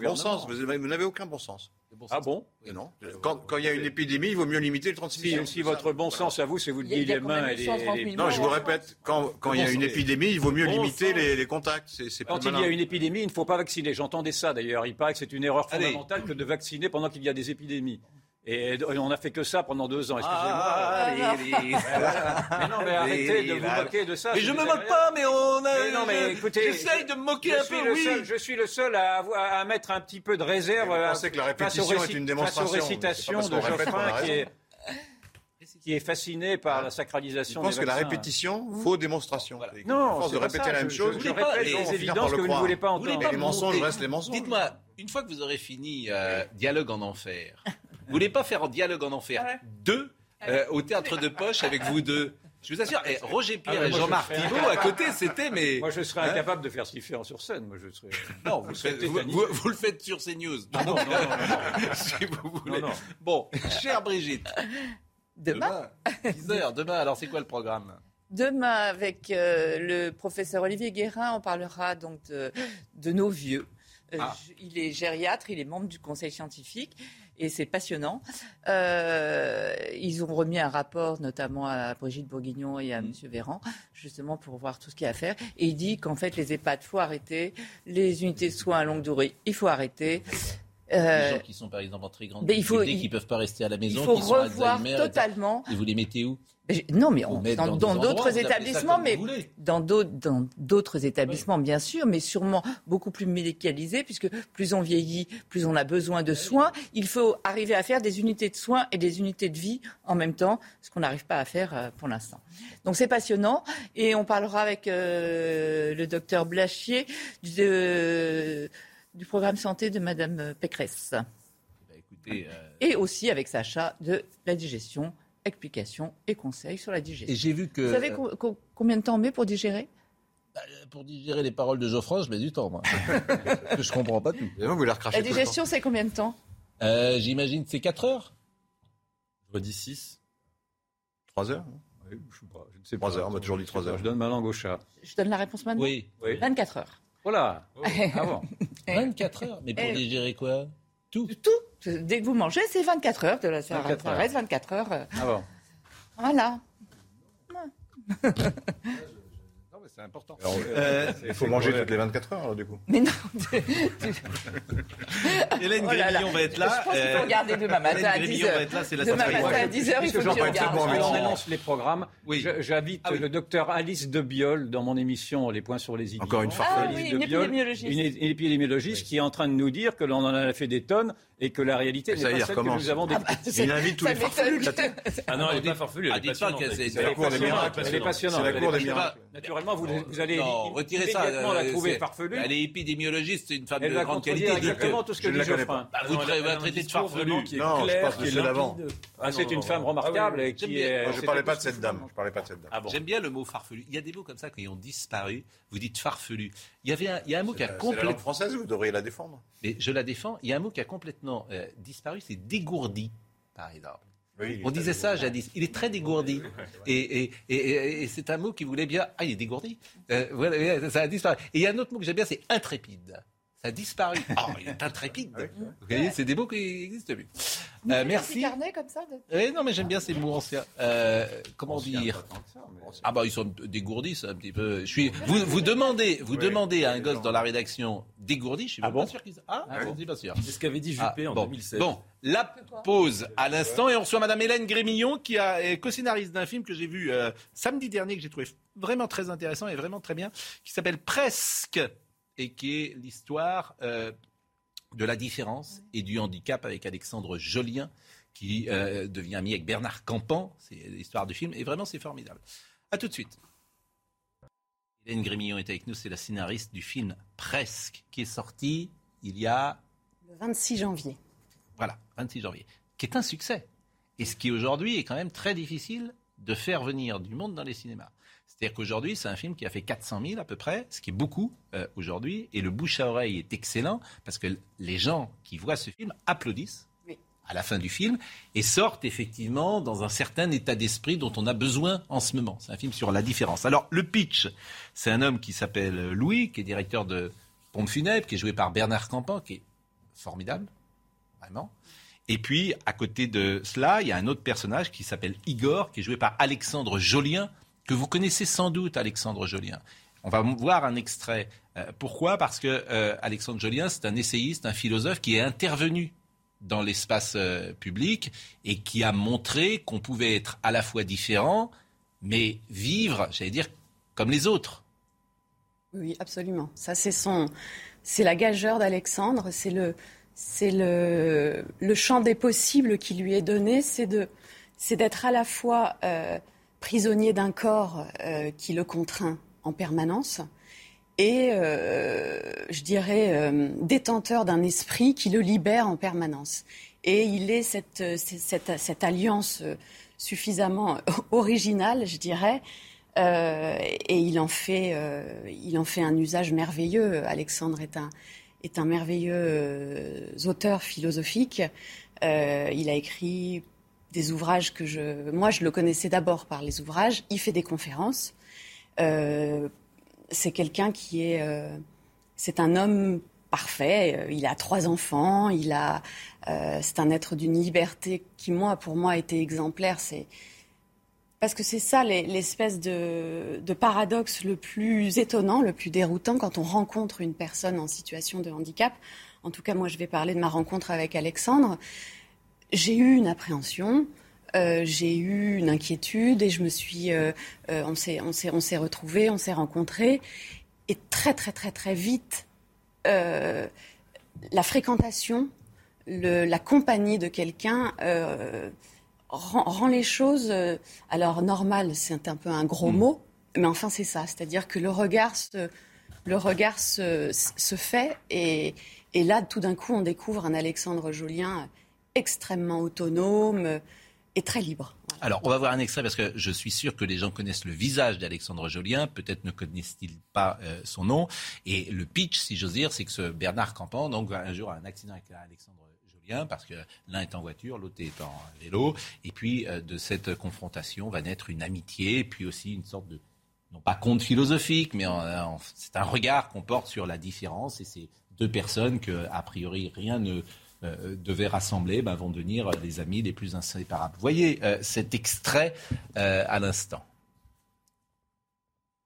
Bon sens. Vous vous n'avez aucun bon sens. Ah bon non. Quand, quand il y a une épidémie, il vaut mieux limiter les si, transmissions. si votre bon sens à vous, c'est vous le dites a les mains et les- 130 les- 000 Non, je vous Bon, répète, quand, quand il y a une épidémie, il vaut mieux Bon limiter les, les contacts. Quand il y a une épidémie, il ne faut pas vacciner. J'entendais ça d'ailleurs. Il paraît que c'est une erreur Allez. fondamentale que de vacciner pendant qu'il y a des épidémies. Et on n'a fait que ça pendant deux ans. Excusez-moi. Ah, allez, allez. mais non, mais arrêtez de vous moquer de ça. Mais je me désagréable. moque pas, mais on a. Mais non, mais je- écoutez, J'essaye de me moquer je un peu, oui. seul, je suis le seul à, avoir- à mettre un petit peu de réserve. Et vous à- pensez que la répétition est une démonstration. Face aux récitations de Geoffrin qui est, qui est fasciné par la Je sacralisation pense des que la répétition vaut démonstration. Non, force c'est de pas répéter ça. la même Je- chose, je- on je répète le des croire. évidences que vous ne voulez pas Vous voulez entendre. pas Les mensonges restent les mensonges. Dites-moi, une fois que vous aurez fini euh, Dialogue en enfer, (laughs) vous voulez pas faire Dialogue en enfer? Ouais. deux euh, au théâtre de poche avec vous deux Je vous assure, et Roger Pierre Ah, et Jean-Marc Thibault à côté, c'était mais Moi, je serais Hein? incapable de faire ce qu'il fait sur scène. Moi, je serais. non, vous, le faites, vous, tétanisé. vous- vous le faites sur CNews. Ah non, non, non, non. (laughs) si vous voulez. Non, non. Bon, chère Brigitte, Demain, demain, 10 heures, demain. Alors, c'est quoi le programme? Demain, avec euh, le professeur Olivier Guérin, on parlera donc de, de nos vieux. Euh, Ah. je- Il est gériatre, il est membre du conseil scientifique et c'est passionnant. Euh, ils ont remis un rapport notamment à Brigitte Bourguignon et à Mmh. M. Véran, justement pour voir tout ce qu'il y a à faire. Et il dit qu'en fait, les EHPAD, faut arrêter. Les unités de soins à longue durée, il faut arrêter. Les Euh, gens qui sont par exemple en très grande mais il faut- difficulté, qui peuvent pas rester à la maison, il faut qui sont revoir Alzheimer, totalement. Et vous les mettez où? Je- Non, mais on- dans dans d'autres établissements, mais dans d'autres dans d'autres établissements, bien sûr, mais sûrement beaucoup plus médicalisés, puisque plus on vieillit, plus on a besoin de soins. Il faut arriver à faire des unités de soins et des unités de vie en même temps, ce qu'on n'arrive pas à faire euh, pour l'instant. Donc c'est passionnant, et on parlera avec euh, le docteur Blachier de- du programme santé de Madame Pécresse, Écoutez, euh, et aussi avec Sacha de la digestion. Explications et conseils sur la digestion. Et j'ai vu que- Vous savez co- co- combien de temps on met pour digérer? Pour digérer les paroles de Geoffroy, je mets du temps, moi. (laughs) Parce que je comprends pas tout. vous les La digestion, c'est combien de temps? Euh, J'imagine que c'est 4 heures? Je dis 6. 3 heures? Oui, je sais pas. Je ne sais 3 pas. heures, on m'a toujours dit 3 heures. Je donne ma langue au chat. Je donne la réponse maintenant? Oui. 24 heures. Voilà. Ah bon 24 heures Mais pour Eh. digérer quoi? Tout Tout. Dès que vous mangez, c'est 24 heures. De la, ça, 24 ça heures. reste 24 heures. euh, Ah bon Voilà. (laughs) C'est important. Euh, il faut manger toutes les 24 heures, alors, du coup. Mais non. Hélène Oh là là. Grémillon va être là. Je pense qu'il faut Euh, regarder demain matin Hélène à 10 Grémillon heures. va être là, c'est la Demain matin à 10 heures, il faut que je regarde. on annonce les programmes. Oui. J'invite Ah oui. le docteur Alice Debiol dans mon émission Les points sur les idiots. Encore une Ah farfeuse. oui, Alice une Debiol, épidémiologiste. Une épidémiologiste qui est en train de nous dire que l'on en a fait des tonnes et que la réalité n'est ça y est, pas celle que nous avons Ah bah, décrite. Il invite tous les farfelus. (laughs) Ah non, elle n'est pas farfelue, elle Ah, est passionnante. c'est- Elle c'est est la cour des miracles. Elle est passionnante. C'est la Elle cour des miracles. Naturellement, vous, vous allez Non, retirez ça. immédiatement la euh, trouver farfelue. Elle est épidémiologiste, c'est une femme Elle de grande qualité. exactement donc, tout ce que je dit Geoffrin. pas. bah, vous elle elle traitez de discours farfelu. vraiment qui est Non, je clair, pense que c'est limpide. Ah, c'est une femme remarquable et qui est. Je c'est parlais la pas de cette dame. souvent. Je parlais pas de cette dame. Ah bon J'aime bien le mot farfelu. Il y a des mots comme ça qui ont disparu. Vous dites farfelu. Il y avait un, il y a un mot qui a C'est la complètement. française, vous devriez la défendre. Mais je la défends. Il y a un mot qui a complètement euh, disparu, c'est dégourdi, par exemple. Oui, On disait ça jadis. Il est très dégourdi. Et, et, et, et- et c'est un mot qui voulait bien. Ah, il est dégourdi. Euh, voilà, ça a disparu. Et il y a un autre mot que j'aime bien, c'est intrépide. Ça a disparu. Ah, (laughs) il est intrépide. Vous voyez, c'est des mots qui n'existent plus. Euh, merci. carnet comme ça de- Eh non, mais j'aime bien ces mots anciens. Euh, comment Ancien, dire ça, mais- Ah bah ils sont dégourdis, c'est un petit peu. Je suis. Vous, vous demandez, vous Oui, demandez à un gosse gens. dans la rédaction dégourdi. Je suis Ah bon pas sûr qu'ils. Ah, Ah je bon suis pas sûr. C'est ce qu'avait dit Ah, Juppé en bon. 2007. Bon, la pause à l'instant et on reçoit Madame Hélène Grémillon qui a- est co-scénariste d'un film que j'ai vu euh, samedi dernier que j'ai trouvé vraiment très intéressant et vraiment très bien, qui s'appelle Presque et qui est l'histoire euh, de la différence et du handicap avec Alexandre Jolien qui euh, devient ami avec Bernard Campan. C'est l'histoire du film et vraiment c'est formidable. À tout de suite. Hélène Grémillon est avec nous, c'est la scénariste du film Presque qui est sorti il y a Le 26 janvier. voilà, 26 janvier, qui est un succès. Et ce qui aujourd'hui est quand même très difficile de faire venir du monde dans les cinémas. C'est-à-dire qu'aujourd'hui, c'est un film qui a fait 400 000 à peu près, ce qui est beaucoup euh, aujourd'hui. Et le bouche à oreille est excellent parce que les gens qui voient ce film applaudissent Oui. à la fin du film et sortent effectivement dans un certain état d'esprit dont on a besoin en ce moment. C'est un film sur la différence. Alors, le pitch, c'est un homme qui s'appelle Louis, qui est directeur de Pompe Funèbre, qui est joué par Bernard Campan, qui est formidable, vraiment. Et puis, à côté de cela, il y a un autre personnage qui s'appelle Igor, qui est joué par Alexandre Jolien, que vous connaissez sans doute, Alexandre Jolien. On va voir un extrait. Euh, pourquoi? Parce que euh, Alexandre Jolien, c'est un essayiste, un philosophe qui est intervenu dans l'espace euh, public et qui a montré qu'on pouvait être à la fois différent, mais vivre, j'allais dire, comme les autres. Oui, absolument. Ça, c'est son, c'est la gageure d'Alexandre. C'est le, c'est le, champ des possibles qui lui est donné. C'est de, c'est d'être à la fois prisonnier d'un corps euh, qui le contraint en permanence et, euh, je dirais, euh, détenteur d'un esprit qui le libère en permanence. Et il est cette, alliance suffisamment (laughs) originale, je dirais, et il en, fait, un usage merveilleux. Alexandre est un, merveilleux auteur philosophique. Il a écrit des ouvrages que je. Moi, je le connaissais d'abord par les ouvrages. Il fait des conférences. Euh, c'est quelqu'un qui est. euh, c'est un homme parfait. Euh, Il a trois enfants. Il a. c'est un être d'une liberté qui, moi, pour moi, a été exemplaire. C'est parce que c'est ça les- l'espèce de paradoxe le plus étonnant, le plus déroutant quand on rencontre une personne en situation de handicap. En tout cas, moi, je vais parler de ma rencontre avec Alexandre. J'ai eu une appréhension, euh, j'ai eu une inquiétude et je me suis, euh, euh, on s'est, on s'est, on s'est retrouvés, on s'est rencontrés et très, très, très, très vite, la fréquentation, le- la compagnie de quelqu'un. rend, rend les choses, alors normales, c'est un peu un gros mot, mais enfin c'est ça, c'est-à-dire que le regard se, le regard se, se fait et, et là tout d'un coup on découvre un Alexandre Jolien extrêmement autonome et très libre. Alors, on va voir un extrait parce que je suis sûr que les gens connaissent le visage d'Alexandre Jolien. Peut-être ne connaissent-ils pas euh, son nom. Et le pitch, si j'ose dire, c'est que ce Bernard Campan, donc un jour, a un accident avec Alexandre Jolien parce que l'un est en voiture, l'autre est en vélo. Et puis, euh, de cette confrontation va naître une amitié, puis aussi une sorte de non pas conte philosophique, mais c'est un regard qu'on porte sur la différence. Et ces deux personnes que, a priori, rien ne euh, devait rassembler, ben, vont devenir les amis les plus inséparables. Voyez euh, cet extrait euh, à l'instant.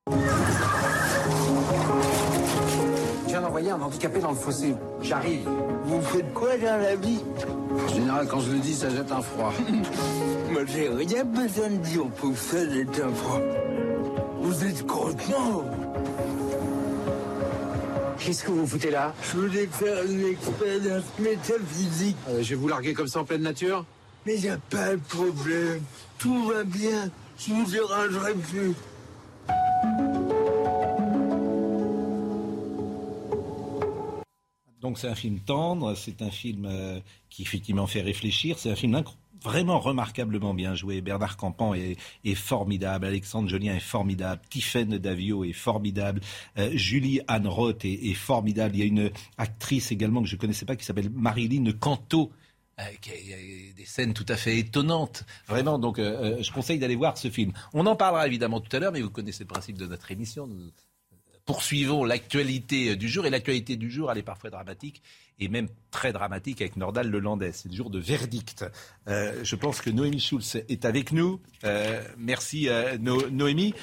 Je viens d'envoyer un handicapé dans le fossé. J'arrive. Vous faites quoi dans la vie? En général, quand je le dis, ça jette un froid. (laughs) Moi, j'ai rien besoin de dire pour que ça jette un froid. Vous êtes content Qu'est-ce que vous foutez là? Je voulais faire une expérience métaphysique. Euh, je vais vous larguer comme ça en pleine nature Mais y a pas de problème. Tout va bien. Je vous dérangerai plus. Donc c'est un film tendre, c'est un film euh, qui effectivement fait réfléchir, c'est un film incro- vraiment remarquablement bien joué. Bernard Campan est, formidable, Alexandre Jolien est formidable, Tiffaine Davio est formidable, euh, Julie Anne Roth est, formidable. Il y a une actrice également que je ne connaissais pas qui s'appelle Marilyn Canto. euh, qui a, des scènes tout à fait étonnantes, vraiment. Donc, euh, euh, je conseille d'aller voir ce film. On en parlera évidemment tout à l'heure, mais vous connaissez le principe de notre émission. Poursuivons l'actualité du jour. Et l'actualité du jour, elle est parfois dramatique et même très dramatique avec Nordal Lelandais. C'est le jour de verdict. Euh, je pense que Noémie Schulz est avec nous. Euh, merci euh, No- Noémie.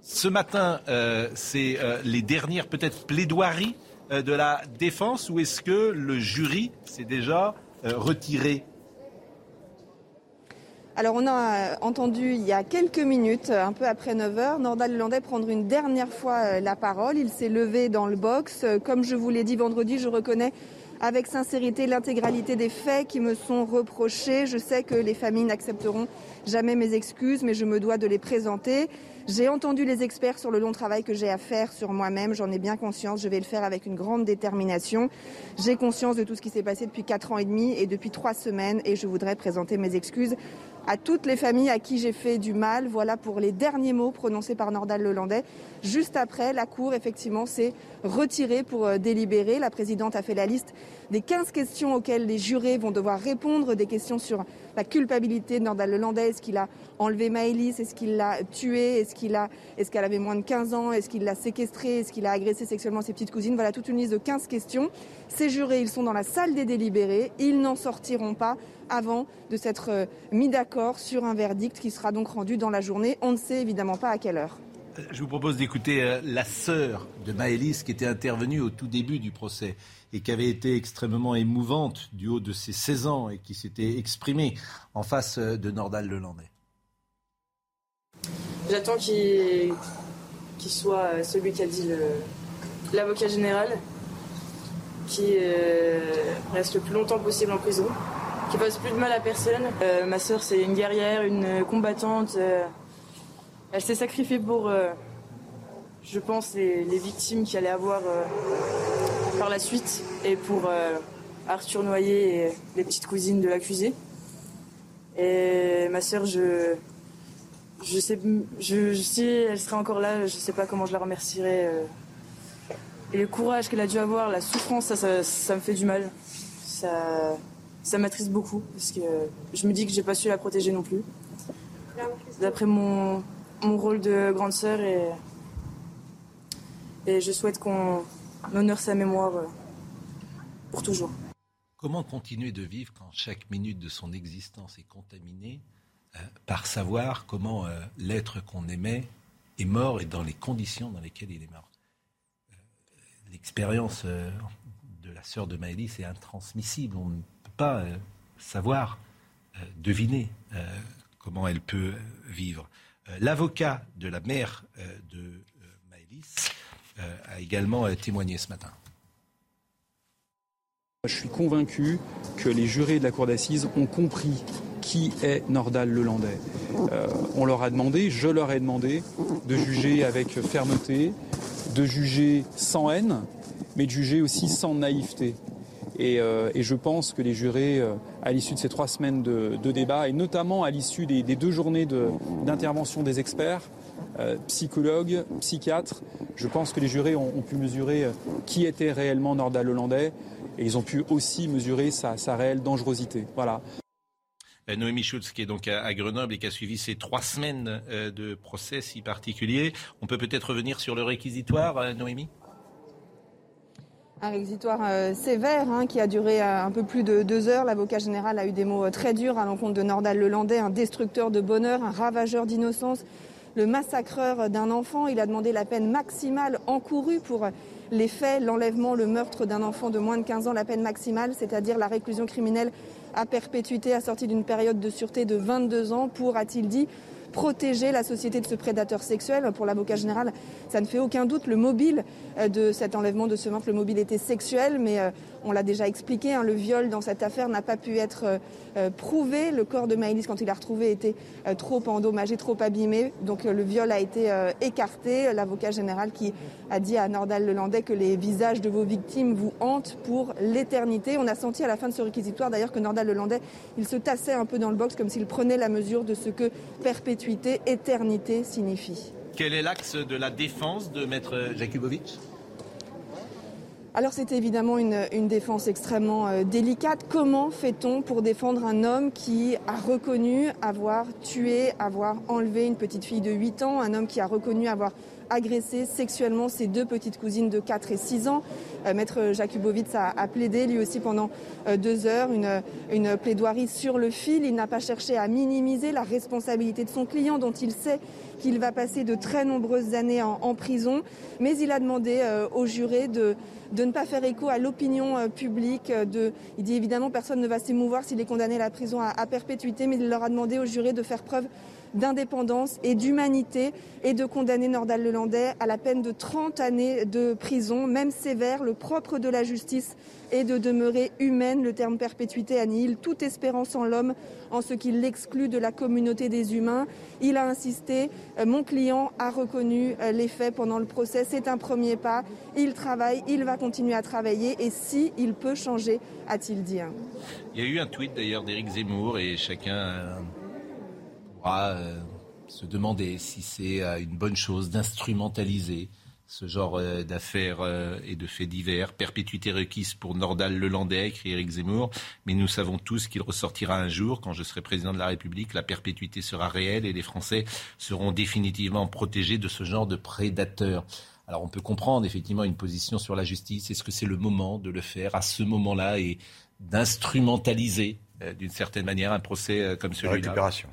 Ce matin, c'est les dernières peut-être plaidoiries de la défense ou est-ce que le jury s'est déjà retiré? Alors on a euh, entendu il y a quelques minutes, un peu après 9h, Nordal Lelandais prendre une dernière fois euh, la parole. Il s'est levé dans le box. Euh, Comme je vous l'ai dit vendredi, je reconnais avec sincérité l'intégralité des faits qui me sont reprochés. Je sais que les familles n'accepteront jamais mes excuses, mais je me dois de les présenter. J'ai entendu les experts sur le long travail que j'ai à faire sur moi-même. J'en ai bien conscience. Je vais le faire avec une grande détermination. J'ai conscience de tout ce qui s'est passé depuis quatre ans et demi et depuis trois semaines et je voudrais présenter mes excuses à toutes les familles à qui j'ai fait du mal. Voilà pour les derniers mots prononcés par Nordal Lelandais. Juste après, la Cour, effectivement, s'est retirée pour euh, délibérer. La présidente a fait la liste des 15 questions auxquelles les jurés vont devoir répondre, des questions sur la culpabilité de Nordal Lelandais. Est-ce qu'il a enlevé Maëlys? Est-ce qu'il l'a tuée Est-ce est-ce qu'elle avait moins de 15 ans? Est-ce qu'il l'a séquestrée Est-ce qu'il a agressé sexuellement ses petites cousines? Voilà toute une liste de 15 questions. Ces jurés, ils sont dans la salle des délibérés. Ils n'en sortiront pas avant de s'être euh, mis d'accord sur un verdict qui sera donc rendu dans la journée. On ne sait évidemment pas à quelle heure. Je vous propose d'écouter euh, la sœur de Maëlys qui était intervenue au tout début du procès et qui avait été extrêmement émouvante du haut de ses 16 ans et qui s'était exprimée en face euh, de Nordal Lelandais. J'attends qu'il soit euh, celui qui a dit l'avocat général, qui euh, reste le plus longtemps possible en prison, qui fasse plus de mal à personne. Euh, ma sœur, c'est une guerrière, une combattante. euh, elle s'est sacrifiée pour, euh, je pense, les, victimes qu'il allait avoir par la suite et pour Arthur Noyer et les petites cousines de l'accusé. Et ma sœur, je, je sais, je, si elle serait encore là, je sais pas comment je la remercierais. Et le courage qu'elle a dû avoir, la souffrance, ça, ça, ça me fait du mal. Ça, ça m'attriste beaucoup parce que je me dis que j'ai pas su la protéger non plus. D'après mon, mon rôle de grande sœur et, et je souhaite qu'on honore sa mémoire euh, pour toujours. Comment continuer de vivre quand chaque minute de son existence est contaminée euh, par savoir comment euh, l'être qu'on aimait est mort et dans les conditions dans lesquelles il est mort? L'expérience de la sœur de Maëlys est intransmissible. Pas savoir, deviner comment elle peut vivre. L'avocat de la mère de Maëlys a également témoigné ce matin. Je suis convaincu que les jurés de la Cour d'assises ont compris qui est Nordal Lelandais. Euh, on leur a demandé, je leur ai demandé, de juger avec fermeté, de juger sans haine, mais de juger aussi sans naïveté. Et, euh, je pense que les jurés, euh, à l'issue de ces trois semaines de, débat, et notamment à l'issue des, deux journées d'intervention des experts, psychologues, psychiatres, je pense que les jurés ont, pu mesurer qui était réellement Nordal Lelandais et ils ont pu aussi mesurer sa, réelle dangerosité. Voilà. Euh, Noémie Schultz, qui est donc à Grenoble et qui a suivi ces trois semaines euh, de procès si particuliers. On peut peut-être revenir sur le réquisitoire, euh, Noémie? Un réquisitoire sévère hein, qui a duré un peu plus de deux heures. L'avocat général a eu des mots très durs à l'encontre de Nordal Lelandais, un destructeur de bonheur, un ravageur d'innocence, le massacreur d'un enfant. Il a demandé la peine maximale encourue pour les faits, l'enlèvement, le meurtre d'un enfant de moins de 15 ans, la peine maximale, c'est-à-dire la réclusion criminelle à perpétuité assortie d'une période de sûreté de 22 ans pour, a-t-il dit, protéger la société de ce prédateur sexuel. Pour l'avocat général, ça ne fait aucun doute. Le mobile euh, de cet enlèvement, de ce meurtre, le mobile était sexuel, mais euh, on l'a déjà expliqué, hein, le viol dans cette affaire n'a pas pu être euh, prouvé. Le corps de Maëlys, quand il l'a retrouvé, était trop endommagé, trop abîmé. Donc le viol a été écarté. L'avocat général qui a dit à Nordal Lelandais que les visages de vos victimes vous hantent pour l'éternité. On a senti à la fin de ce réquisitoire d'ailleurs que Nordal Lelandais, il se tassait un peu dans le box comme s'il prenait la mesure de ce que perpétuité, éternité signifie. Quel est l'axe de la défense de Maître Jakubovic alors c'est évidemment une, défense extrêmement euh, délicate. Comment fait-on pour défendre un homme qui a reconnu avoir tué, avoir enlevé une petite fille de 8 ans, un homme qui a reconnu avoir agressé sexuellement ses deux petites cousines de 4 et 6 ans. Euh, Maître Jakubowicz a, a, plaidé lui aussi pendant euh, deux heures une, une plaidoirie sur le fil. Il n'a pas cherché à minimiser la responsabilité de son client dont il sait qu'il va passer de très nombreuses années en, prison, mais il a demandé euh, aux jurés de, de ne pas faire écho à l'opinion publique. Il dit évidemment personne ne va s'émouvoir s'il est condamné à la prison à, à perpétuité, mais il leur a demandé aux jurés de faire preuve d'indépendance et d'humanité et de condamner Nordal Lelandais à la peine de 30 années de prison, même sévère. Le propre de la justice est de demeurer humaine. Le terme perpétuité annihile toute espérance en l'homme en ce qu'il l'exclut de la communauté des humains. Il a insisté, euh, mon client a reconnu euh, les faits pendant le procès, c'est un premier pas. Il travaille, il va continuer à travailler et si il peut changer, a-t-il dit. Il y a eu un tweet d'ailleurs d'Éric Zemmour et chacun euh, se demander si c'est euh, une bonne chose d'instrumentaliser ce genre euh, d'affaires et de faits divers. Perpétuité requise pour Nordal Lelandais, écrit Éric Zemmour. Mais nous savons tous qu'il ressortira un jour, quand je serai président de la République, la perpétuité sera réelle et les Français seront définitivement protégés de ce genre de prédateurs. Alors on peut comprendre effectivement une position sur la justice. Est-ce que c'est le moment de le faire à ce moment-là et d'instrumentaliser d'une certaine manière un procès comme celui-là? Récupération.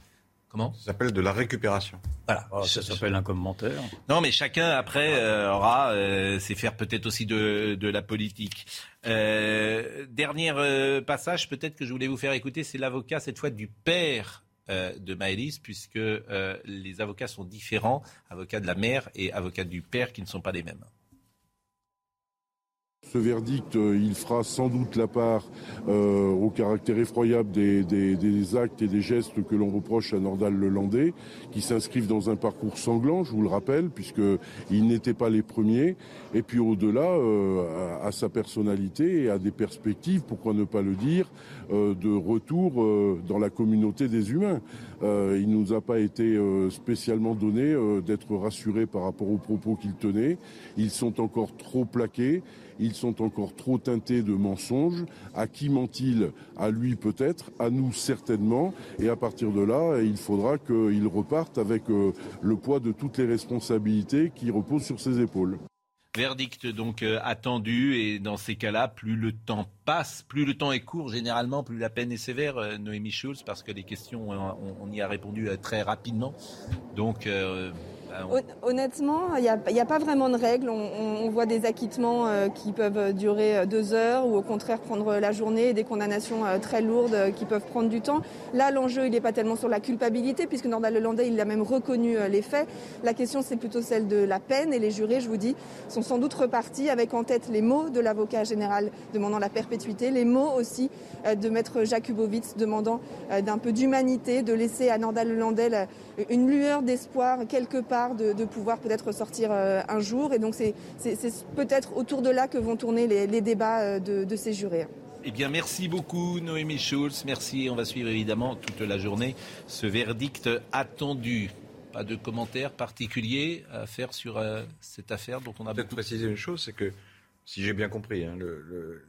Comment Ça s'appelle de la récupération. Voilà. Oh, ça s'appelle un commentaire. Non, mais chacun après euh, aura, euh, c'est faire peut-être aussi de, la politique. Euh, dernier passage, peut-être que je voulais vous faire écouter, c'est l'avocat cette fois du père de Maëlys, puisque les avocats sont différents, avocat de la mère et avocat du père, qui ne sont pas les mêmes. Ce verdict, euh, il fera sans doute la part euh, au caractère effroyable des, actes et des gestes que l'on reproche à Nordal Lelandais, qui s'inscrivent dans un parcours sanglant, je vous le rappelle, puisqu'ils n'étaient pas les premiers. Et puis au-delà, euh, à, sa personnalité et à des perspectives, pourquoi ne pas le dire, de retour dans la communauté des humains. il ne nous a pas été spécialement donné d'être rassurés par rapport aux propos qu'il tenait. Ils sont encore trop plaqués. Ils sont encore trop teintés de mensonges. À qui ment-il? À lui peut-être, à nous certainement. Et à partir de là, il faudra qu'il reparte avec euh, le poids de toutes les responsabilités qui reposent sur ses épaules. Verdict donc euh, attendu et dans ces cas-là, plus le temps passe, plus le temps est court généralement, plus la peine est sévère, euh, Noémie Schulz, parce que les questions, on, on y a répondu très rapidement. Donc, euh, Hon- Honnêtement, il n'y a, pas vraiment de règles. On, voit des acquittements euh, qui peuvent durer euh, deux heures ou au contraire prendre la journée et des condamnations euh, très lourdes euh, qui peuvent prendre du temps. Là, l'enjeu, il n'est pas tellement sur la culpabilité puisque Nordal Lelandais, il a même reconnu euh, les faits. La question, c'est plutôt celle de la peine et les jurés, je vous dis, sont sans doute repartis avec en tête les mots de l'avocat général demandant la perpétuité, les mots aussi euh, de maître Jakubowicz demandant euh, d'un peu d'humanité, de laisser à Nordal Lelandais la- une lueur d'espoir quelque part de, de pouvoir peut-être sortir euh, un jour. Et donc c'est peut-être autour de là que vont tourner les, les débats euh, de, de ces jurés. Eh bien, merci beaucoup, Noémie Schulz. Merci. On va suivre évidemment toute la journée ce verdict attendu. Pas de commentaires particuliers à faire sur euh, cette affaire dont on a Peut-être préciser une chose, c'est que, si j'ai bien compris, hein, le- le-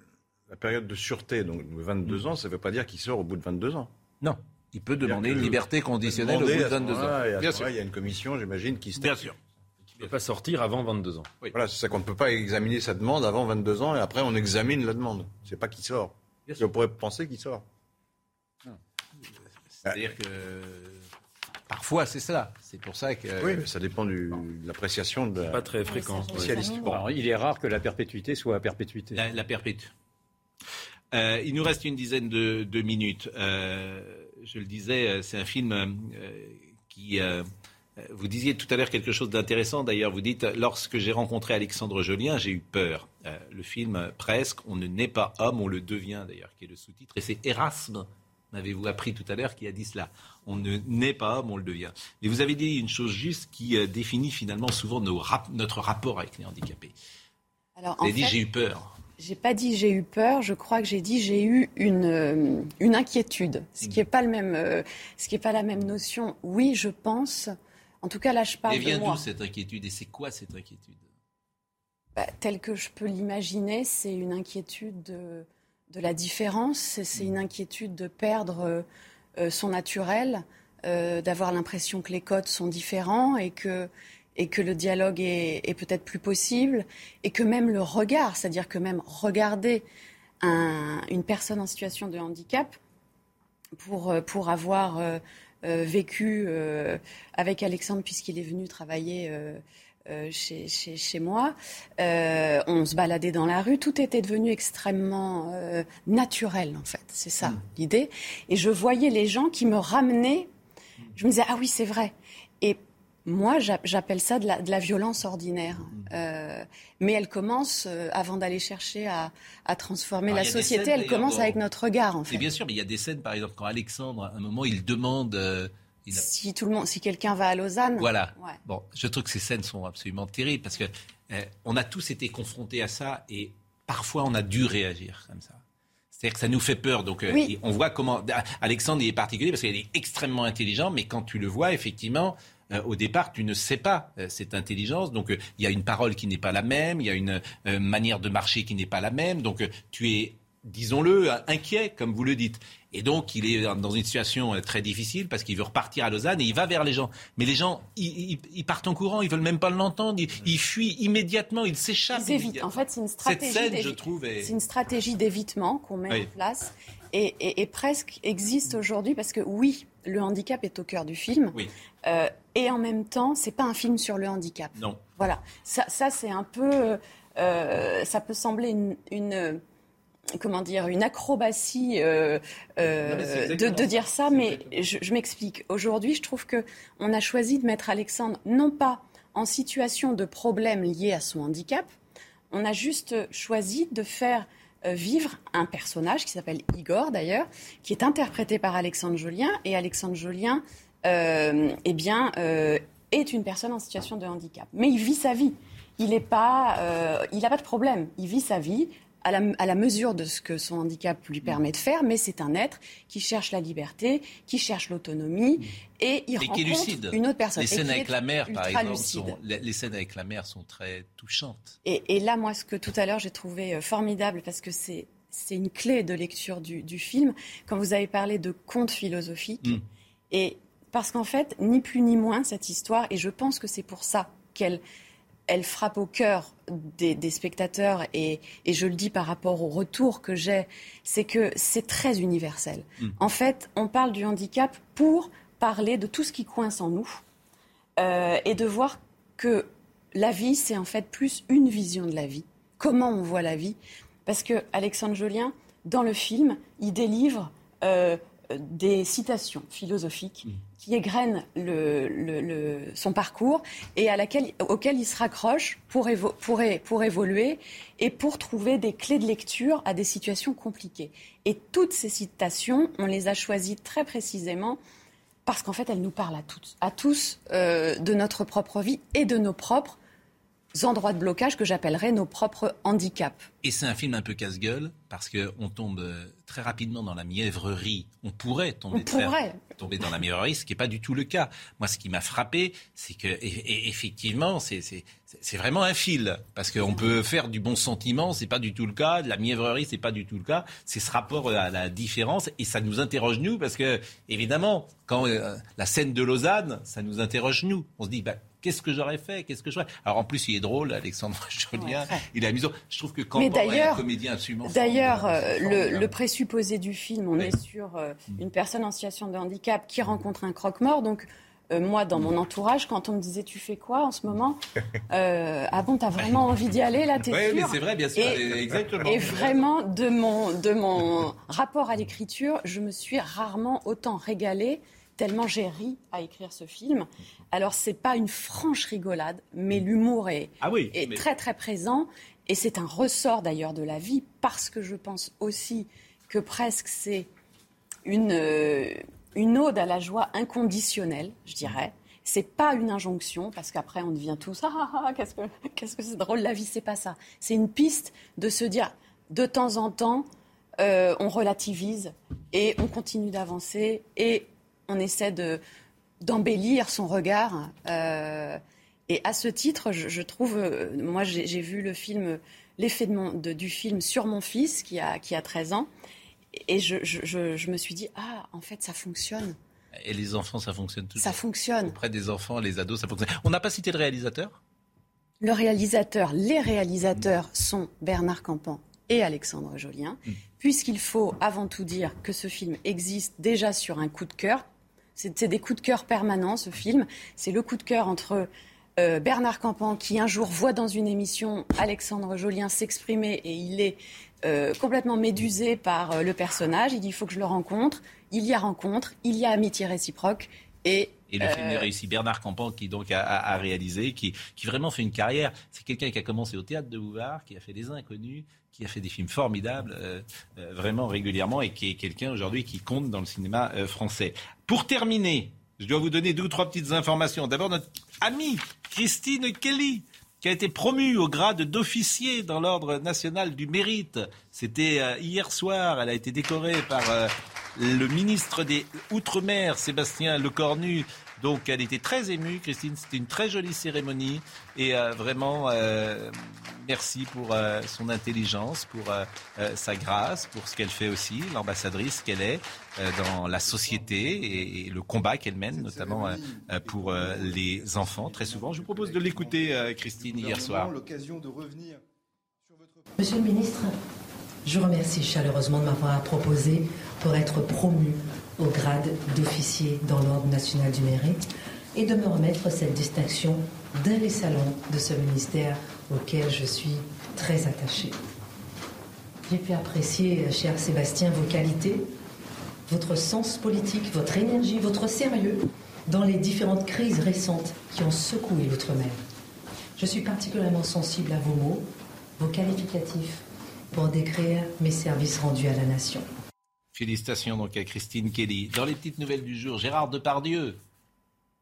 la période de sûreté, donc de 22 ans, ça ne veut pas dire qu'il sort au bout de 22 ans. Non. Il peut demander une liberté conditionnelle au bout de à ce 22 ans. Bien sûr. Il y a une commission, j'imagine, qui se Bien sûr. Il ne peut pas sortir avant 22 ans. Voilà, c'est ça qu'on ne peut pas examiner sa demande avant 22 ans et après on examine la demande. C'est pas qui sort. On pourrait penser qu'il sort. C'est-à-dire que parfois c'est ça. C'est pour ça que. Oui, mais ça dépend du- de l'appréciation de la Pas très fréquent. spécialiste. Bon, alors, il est rare que la perpétuité soit à perpétuité. La, la perpétue. Euh, il nous reste une dizaine de, de minutes. Euh, je le disais, euh, c'est un film euh, qui. vous disiez tout à l'heure quelque chose d'intéressant. D'ailleurs, vous dites lorsque j'ai rencontré Alexandre Jolien, j'ai eu peur. Le film presque, on ne naît pas homme, on le devient d'ailleurs, qui est le sous-titre. Et c'est Erasme, m'avez-vous appris tout à l'heure, qui a dit cela. On ne naît pas homme, on le devient. Mais vous avez dit une chose juste qui définit finalement souvent nos rap- notre rapport avec les handicapés. Alors, Vous avez en dit fait, j'ai eu peur. J'ai pas dit j'ai eu peur, je crois que j'ai dit j'ai eu une, euh, une inquiétude, ce qui n'est pas le même, euh, ce qui est pas la même notion. Oui, je pense. En tout cas, là, je parle Mais vient de moi. d'où cette inquiétude et c'est quoi cette inquiétude? Bah, tel que je peux l'imaginer, c'est une inquiétude de, de la différence, c'est une inquiétude de perdre euh, euh, son naturel, euh, d'avoir l'impression que les codes sont différents et que, et que le dialogue est, est peut-être plus possible, et que même le regard, c'est-à-dire que même regarder un- une personne en situation de handicap, pour, euh, pour avoir euh, euh, vécu euh, avec Alexandre, puisqu'il est venu travailler chez, chez, chez moi, on se baladait dans la rue, tout était devenu extrêmement naturel, en fait. C'est ça l'idée. Et je voyais les gens qui me ramenaient. Je me disais, ah oui, c'est vrai. Et moi, j'a- j'appelle ça de la, de la violence ordinaire. Euh, mais elle commence, euh, avant d'aller chercher à, à transformer Alors, la société, scènes, elle commence dans- avec notre regard, en Et fait. bien sûr, mais il y a des scènes, par exemple, quand Alexandre, à un moment, il demande. euh, il Si tout le monde, si quelqu'un va à Lausanne. Voilà. Ouais. Bon, je trouve que ces scènes sont absolument terribles parce que on a tous été confrontés à ça et parfois on a dû réagir comme ça. C'est-à-dire que ça nous fait peur. Donc, Oui. et on voit comment. Alexandre il est particulier parce qu'il est extrêmement intelligent, mais quand tu le vois, effectivement, euh, au départ, tu ne sais pas euh, cette intelligence. Donc, euh, il y a une parole qui n'est pas la même, il y a une manière de marcher qui n'est pas la même. Donc, tu es, disons-le, inquiet, comme vous le dites. Et donc, il est dans une situation très difficile parce qu'il veut repartir à Lausanne et il va vers les gens. Mais les gens, ils, ils- ils partent en courant, ils veulent même pas l'entendre, ils, ils fuient immédiatement, ils s'échappent. Ils évitent. immédiatement. En fait, c'est une Cette stratégie. scène, je trouve, est- C'est une stratégie d'évitement qu'on met Oui. en place et, et- et presque existe aujourd'hui parce que oui, le handicap est au cœur du film. Oui. Euh, et en même temps, c'est pas un film sur le handicap. Non. Voilà. Ça, ça c'est un peu. euh, ça peut sembler une. une- comment dire, une acrobatie euh, euh, Non, de, dire ça, mais je, je m'explique. Aujourd'hui, je trouve que on a choisi de mettre Alexandre non pas en situation de problème lié à son handicap, on a juste choisi de faire vivre un personnage qui s'appelle Igor d'ailleurs, qui est interprété par Alexandre Jolien. Et Alexandre Jolien, euh, eh bien, euh, est une personne en situation de handicap. Mais il vit sa vie. Il n'a pas, euh, pas de problème. Il vit sa vie à la, à la mesure de ce que son handicap lui permet de faire, mais c'est un être qui cherche la liberté, qui cherche l'autonomie, et il Et qui est rencontre lucide. une autre personne. Les scènes avec la mère, par exemple, sont, les, les scènes avec la mère sont très touchantes. Et, et là, moi, ce que tout à l'heure j'ai trouvé euh, formidable, parce que c'est une clé de lecture du, du film, quand vous avez parlé de conte philosophique, Mm. et parce qu'en fait, ni plus ni moins, cette histoire, et je pense que c'est pour ça qu'elle elle frappe au cœur des, des spectateurs, et, et je le dis par rapport au retour que j'ai, c'est que c'est très universel. Mm. En fait, on parle du handicap pour parler de tout ce qui coince en nous, euh, et de voir que la vie, c'est en fait plus une vision de la vie. Comment on voit la vie? Parce que Alexandre Jolien, dans le film, il délivre euh, des citations philosophiques qui le- son parcours et auxquelles il se raccroche pour, évoluer et pour trouver des clés de lecture à des situations compliquées. Et toutes ces citations, on les a choisies très précisément parce qu'en fait, elles nous parlent à tous, à tous euh, de notre propre vie et de nos propres endroits de blocage que j'appellerais nos propres handicaps. Et c'est un film un peu casse-gueule parce qu'on tombe euh, très rapidement dans la mièvrerie. On pourrait tomber, On pourrait. tomber dans la mièvrerie, ce qui n'est pas du tout le cas. Moi, ce qui m'a frappé, c'est que et- et effectivement, c'est vraiment un fil parce qu'on peut faire du bon sentiment, c'est pas du tout le cas. De la mièvrerie, c'est pas du tout le cas. C'est ce rapport à la différence et ça nous interroge nous parce que évidemment, quand euh, la scène de Lausanne, ça nous interroge nous. On se dit. Bah, Qu'est-ce que j'aurais fait? Qu'est-ce que j'aurais Alors en plus, il est drôle, Alexandre (laughs) Jolien. il est amusant. Je trouve que quand Mais est un d'ailleurs, comédien absolument D'ailleurs, euh, le, présupposé du film, on est sur euh, une personne en situation de handicap qui rencontre un croque-mort. Donc, euh, moi, dans mon entourage, quand on me disait tu fais quoi en ce moment? (laughs) Euh, Ah bon, t'as vraiment (laughs) envie d'y aller là? T'es Ouais, mais sûr? c'est vrai, bien sûr, Et, exactement. et vraiment, de mon, de mon rapport à l'écriture, je me suis rarement autant régalée tellement j'ai ri à écrire ce film. Alors, c'est pas une franche rigolade, mais l'humour est, Ah oui, est mais- très très présent. Et c'est un ressort d'ailleurs de la vie, parce que je pense aussi que presque c'est une, euh, une ode à la joie inconditionnelle, je dirais. C'est pas une injonction, parce qu'après on devient tous ah, ah, ah, qu'est-ce que (laughs) qu'est-ce que c'est drôle la vie, c'est pas ça. C'est une piste de se dire de temps en temps euh, on relativise et on continue d'avancer et on essaie de d'embellir son regard. euh, et à ce titre, je, je trouve, euh, moi j'ai j'ai vu le film, l'effet de mon- de- du film sur mon fils qui a, qui a 13 ans, et je, je- me suis dit, ah, en fait, ça fonctionne. Et les enfants, ça fonctionne toujours. Ça fonctionne. Auprès des enfants, les ados, ça fonctionne. On n'a pas cité le réalisateur? Le réalisateur, les réalisateurs sont Bernard Campan et Alexandre Jolien, puisqu'il faut avant tout dire que ce film existe déjà sur un coup de cœur. C'est des coups de cœur permanents, ce film. C'est le coup de cœur entre euh, Bernard Campan, qui un jour voit dans une émission Alexandre Jolien s'exprimer et il est euh, complètement médusé par euh, le personnage. Il dit il faut que je le rencontre. Il y a rencontre, il y a amitié réciproque. Et, Et le film est réussi. Bernard Campan, qui donc a, a- a réalisé, qui, qui vraiment fait une carrière. C'est quelqu'un qui a commencé au théâtre de Bouvard, qui a fait des inconnus, qui a fait des films formidables, euh, euh, vraiment régulièrement, et qui est quelqu'un aujourd'hui qui compte dans le cinéma euh, français. Pour terminer, je dois vous donner deux ou trois petites informations. D'abord, notre amie Christine Kelly qui a été promue au grade d'officier dans l'ordre national du mérite. C'était euh, hier soir. Elle a été décorée par le ministre des Outre-mer, Sébastien Lecornu. Donc, elle était très émue, Christine. C'était une très jolie cérémonie. Et euh, vraiment, euh, merci pour euh, son intelligence, pour euh, euh, sa grâce, pour ce qu'elle fait aussi, l'ambassadrice qu'elle est euh, dans la société et, et le combat qu'elle mène, notamment pour euh, les enfants, très souvent. Je vous propose de l'écouter, euh, Christine, hier soir. L'occasion de revenir. Monsieur le ministre, je vous remercie chaleureusement de m'avoir proposé pour être promu au grade d'officier dans l'Ordre national du mérite et de me remettre cette distinction dans les salons de ce ministère auquel je suis très attachée. J'ai pu apprécier, cher Sébastien, vos qualités, votre sens politique, votre énergie, votre sérieux dans les différentes crises récentes qui ont secoué l'outre-mer. Je suis particulièrement sensible à vos mots, vos qualificatifs pour décrire mes services rendus à la nation. Félicitations donc à Christine Kelly. Dans les petites nouvelles du jour, Gérard Depardieu.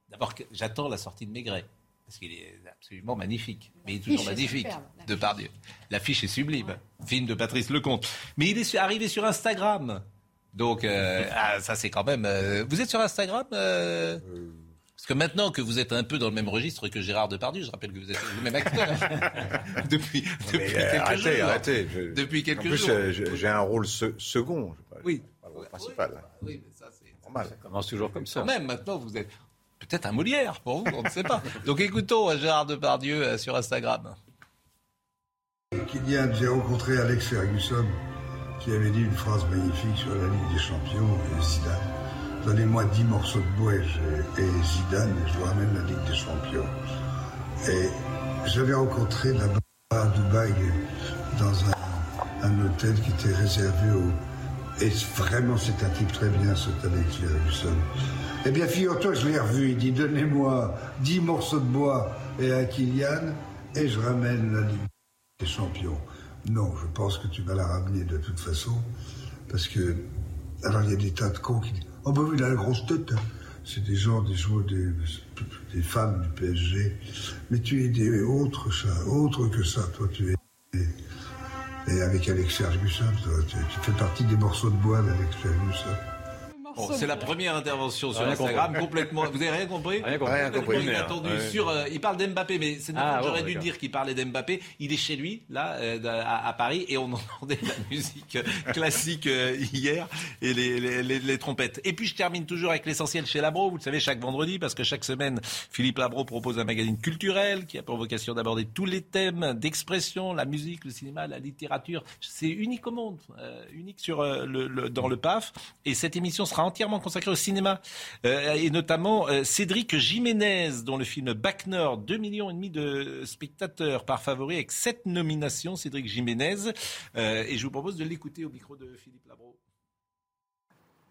D'abord, j'attends la sortie de Maigret. parce qu'il est absolument magnifique. Mais il est toujours est magnifique, superbe, de par Dieu. L'affiche est sublime. Film de Patrice Lecomte. Mais il est arrivé sur Instagram. Donc, euh, ah, ça c'est quand même... euh, Vous êtes sur Instagram euh Parce que maintenant que vous êtes un peu dans le même registre que Gérard Depardieu, je rappelle que vous êtes le même acteur. (laughs) depuis depuis quelques euh, arrêtez, jours. arrêtez. Je- Depuis quelques en plus, jours. euh, j'ai un rôle se- second. je sais pas, Oui. pas le rôle principal. Oui, mais ça c'est... Normal. Ça commence toujours comme ça. Quand même, maintenant, vous êtes peut-être un Molière pour vous, on ne sait pas. Donc écoutons euh, Gérard Depardieu euh, sur Instagram. Kylian, j'ai rencontré Alex Ferguson qui avait dit une phrase magnifique sur la Ligue des Champions et Zidane. Donnez-moi 10 morceaux de bois et, Zidane je vous ramène la Ligue des Champions. Et j'avais rencontré là-bas à Dubaï dans un, un hôtel qui était réservé aux... Et vraiment, c'est un type très bien, cet Alex Ferguson. Eh bien, figure-toi, je l'ai revu. Il dit Donnez-moi 10 morceaux de bois et un Kylian et je ramène la Ligue des champions. Non, je pense que tu vas la ramener de toute façon, parce que alors il y a des tas de cons qui disent oh ben oui, la grosse tête. hein. C'est des gens, des joueurs, des, femmes du PSG. Mais tu es des autres, ça, autre que ça. Toi, tu es et avec Alex Ferguson, tu, tu fais partie des morceaux de bois d'Alex Ferguson. Bon, c'est la première intervention sur Rien Instagram, compris. complètement. Vous avez rien compris Rien compris. Rien Complètement compris. inattendu. Ouais. Sur, euh, il parle d'Mbappé, mais c'est Ah, j'aurais bon, dû d'accord. dire qu'il parlait d'Mbappé. Il est chez lui, là, euh, à, à Paris, et on (laughs) entendait la musique classique euh, hier et les, les, les- les trompettes. Et puis je termine toujours avec l'essentiel chez Labro. Vous le savez, chaque vendredi, parce que chaque semaine, Philippe Labro propose un magazine culturel qui a pour vocation d'aborder tous les thèmes d'expression, la musique, le cinéma, la littérature. C'est unique au monde, euh, unique sur euh, le, le- dans le PAF. Et cette émission sera entièrement consacrée au cinéma, Euh, et notamment euh, Cédric Jiménez, dont le film Bac Nord, 2 millions et demi de spectateurs par favori, avec sept nominations, Cédric Jiménez. Euh, et je vous propose de l'écouter au micro de Philippe Labro.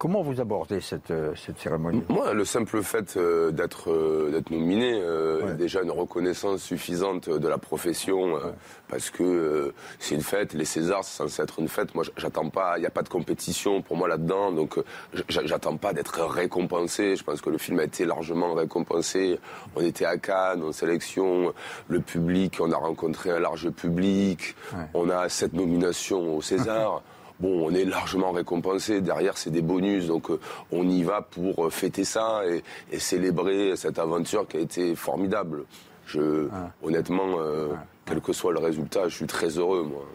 Comment vous abordez cette, euh, cette cérémonie? Moi, le simple fait euh, d'être euh, d'être nominé déjà une reconnaissance suffisante de la profession parce que c'est une fête. Les Césars, c'est censé être une fête. Moi, j'attends pas. Il n'y a pas de compétition pour moi là-dedans, donc j'a- j'attends pas d'être récompensé. Je pense que le film a été largement récompensé. On était à Cannes en sélection, le public, on a rencontré un large public. On a sept nominations au César. (laughs) Bon, on est largement récompensé. Derrière, c'est des bonus. Donc, euh, on y va pour euh, fêter ça et, et célébrer cette aventure qui a été formidable. Je, honnêtement, euh, quel que soit le résultat, je suis très heureux, moi.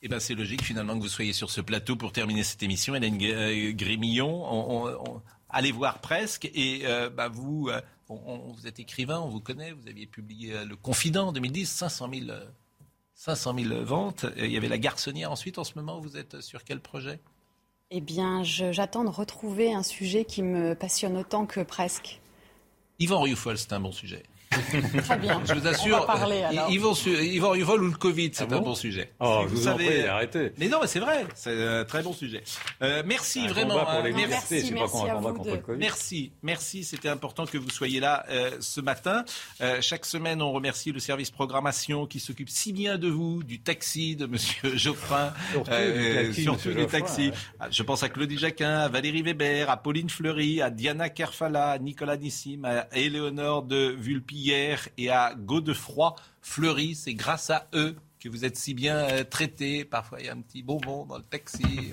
Eh ben, c'est logique finalement que vous soyez sur ce plateau pour terminer cette émission. Hélène Gr- Grémillon, on, on- on- allez voir presque. Et euh, bah, vous, euh, on- on- vous êtes écrivain, on vous connaît. Vous aviez publié euh, Le Confident en 2010, 500 000, euh, 500 000 ventes. Euh, Il y avait La Garçonnière ensuite. En ce moment, vous êtes sur quel projet? Eh bien, j'attends de retrouver un sujet qui me passionne autant que presque. Yvan Rioufol, c'est un bon sujet. (laughs) Très bien. Je vous On assure, parler, euh, Su- Yvan Rioufol ou le Covid, c'est Ah un bon bon sujet. Oh, Si je vous en prie, arrêtez. Mais non, mais c'est vrai, c'est un très bon sujet. Euh, merci Un vraiment. pour hein. les Merci, pas à vous contre deux. le Covid. Merci, merci. C'était important que vous soyez là euh, ce matin. Euh, chaque semaine, on remercie le service programmation qui s'occupe si bien de vous, du taxi de Monsieur (laughs) Geoffrin, Surtout euh, du taxi, surtout Monsieur du Geoffrin, taxi. ouais. Ah, Je pense à Claudie Jacquin, à Valérie Weber, à Pauline Fleury, à Diana Kerfala, à Nicolas Nissim, à Éléonore de Vulpillère et à Godefroy Fleury. C'est grâce à eux que vous êtes si bien euh, traités. Parfois, il y a un petit bonbon dans le taxi.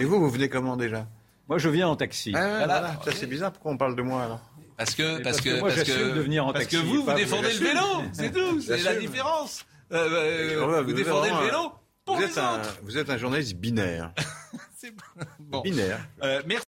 Et vous, vous venez comment déjà? Moi, je viens en taxi. Ah, Voilà. voilà. Ça, c'est bizarre. Pourquoi on parle de moi alors? Parce que, parce parce que, que moi, parce j'assume de venir en parce taxi, que vous, vous pas vous, défendez le vélo, c'est tout, c'est la différence. Euh, euh, vous défendez le vélo pour vous les êtes un, autres. vous êtes un journaliste binaire. (laughs) Bon. Binaire. Euh, merci.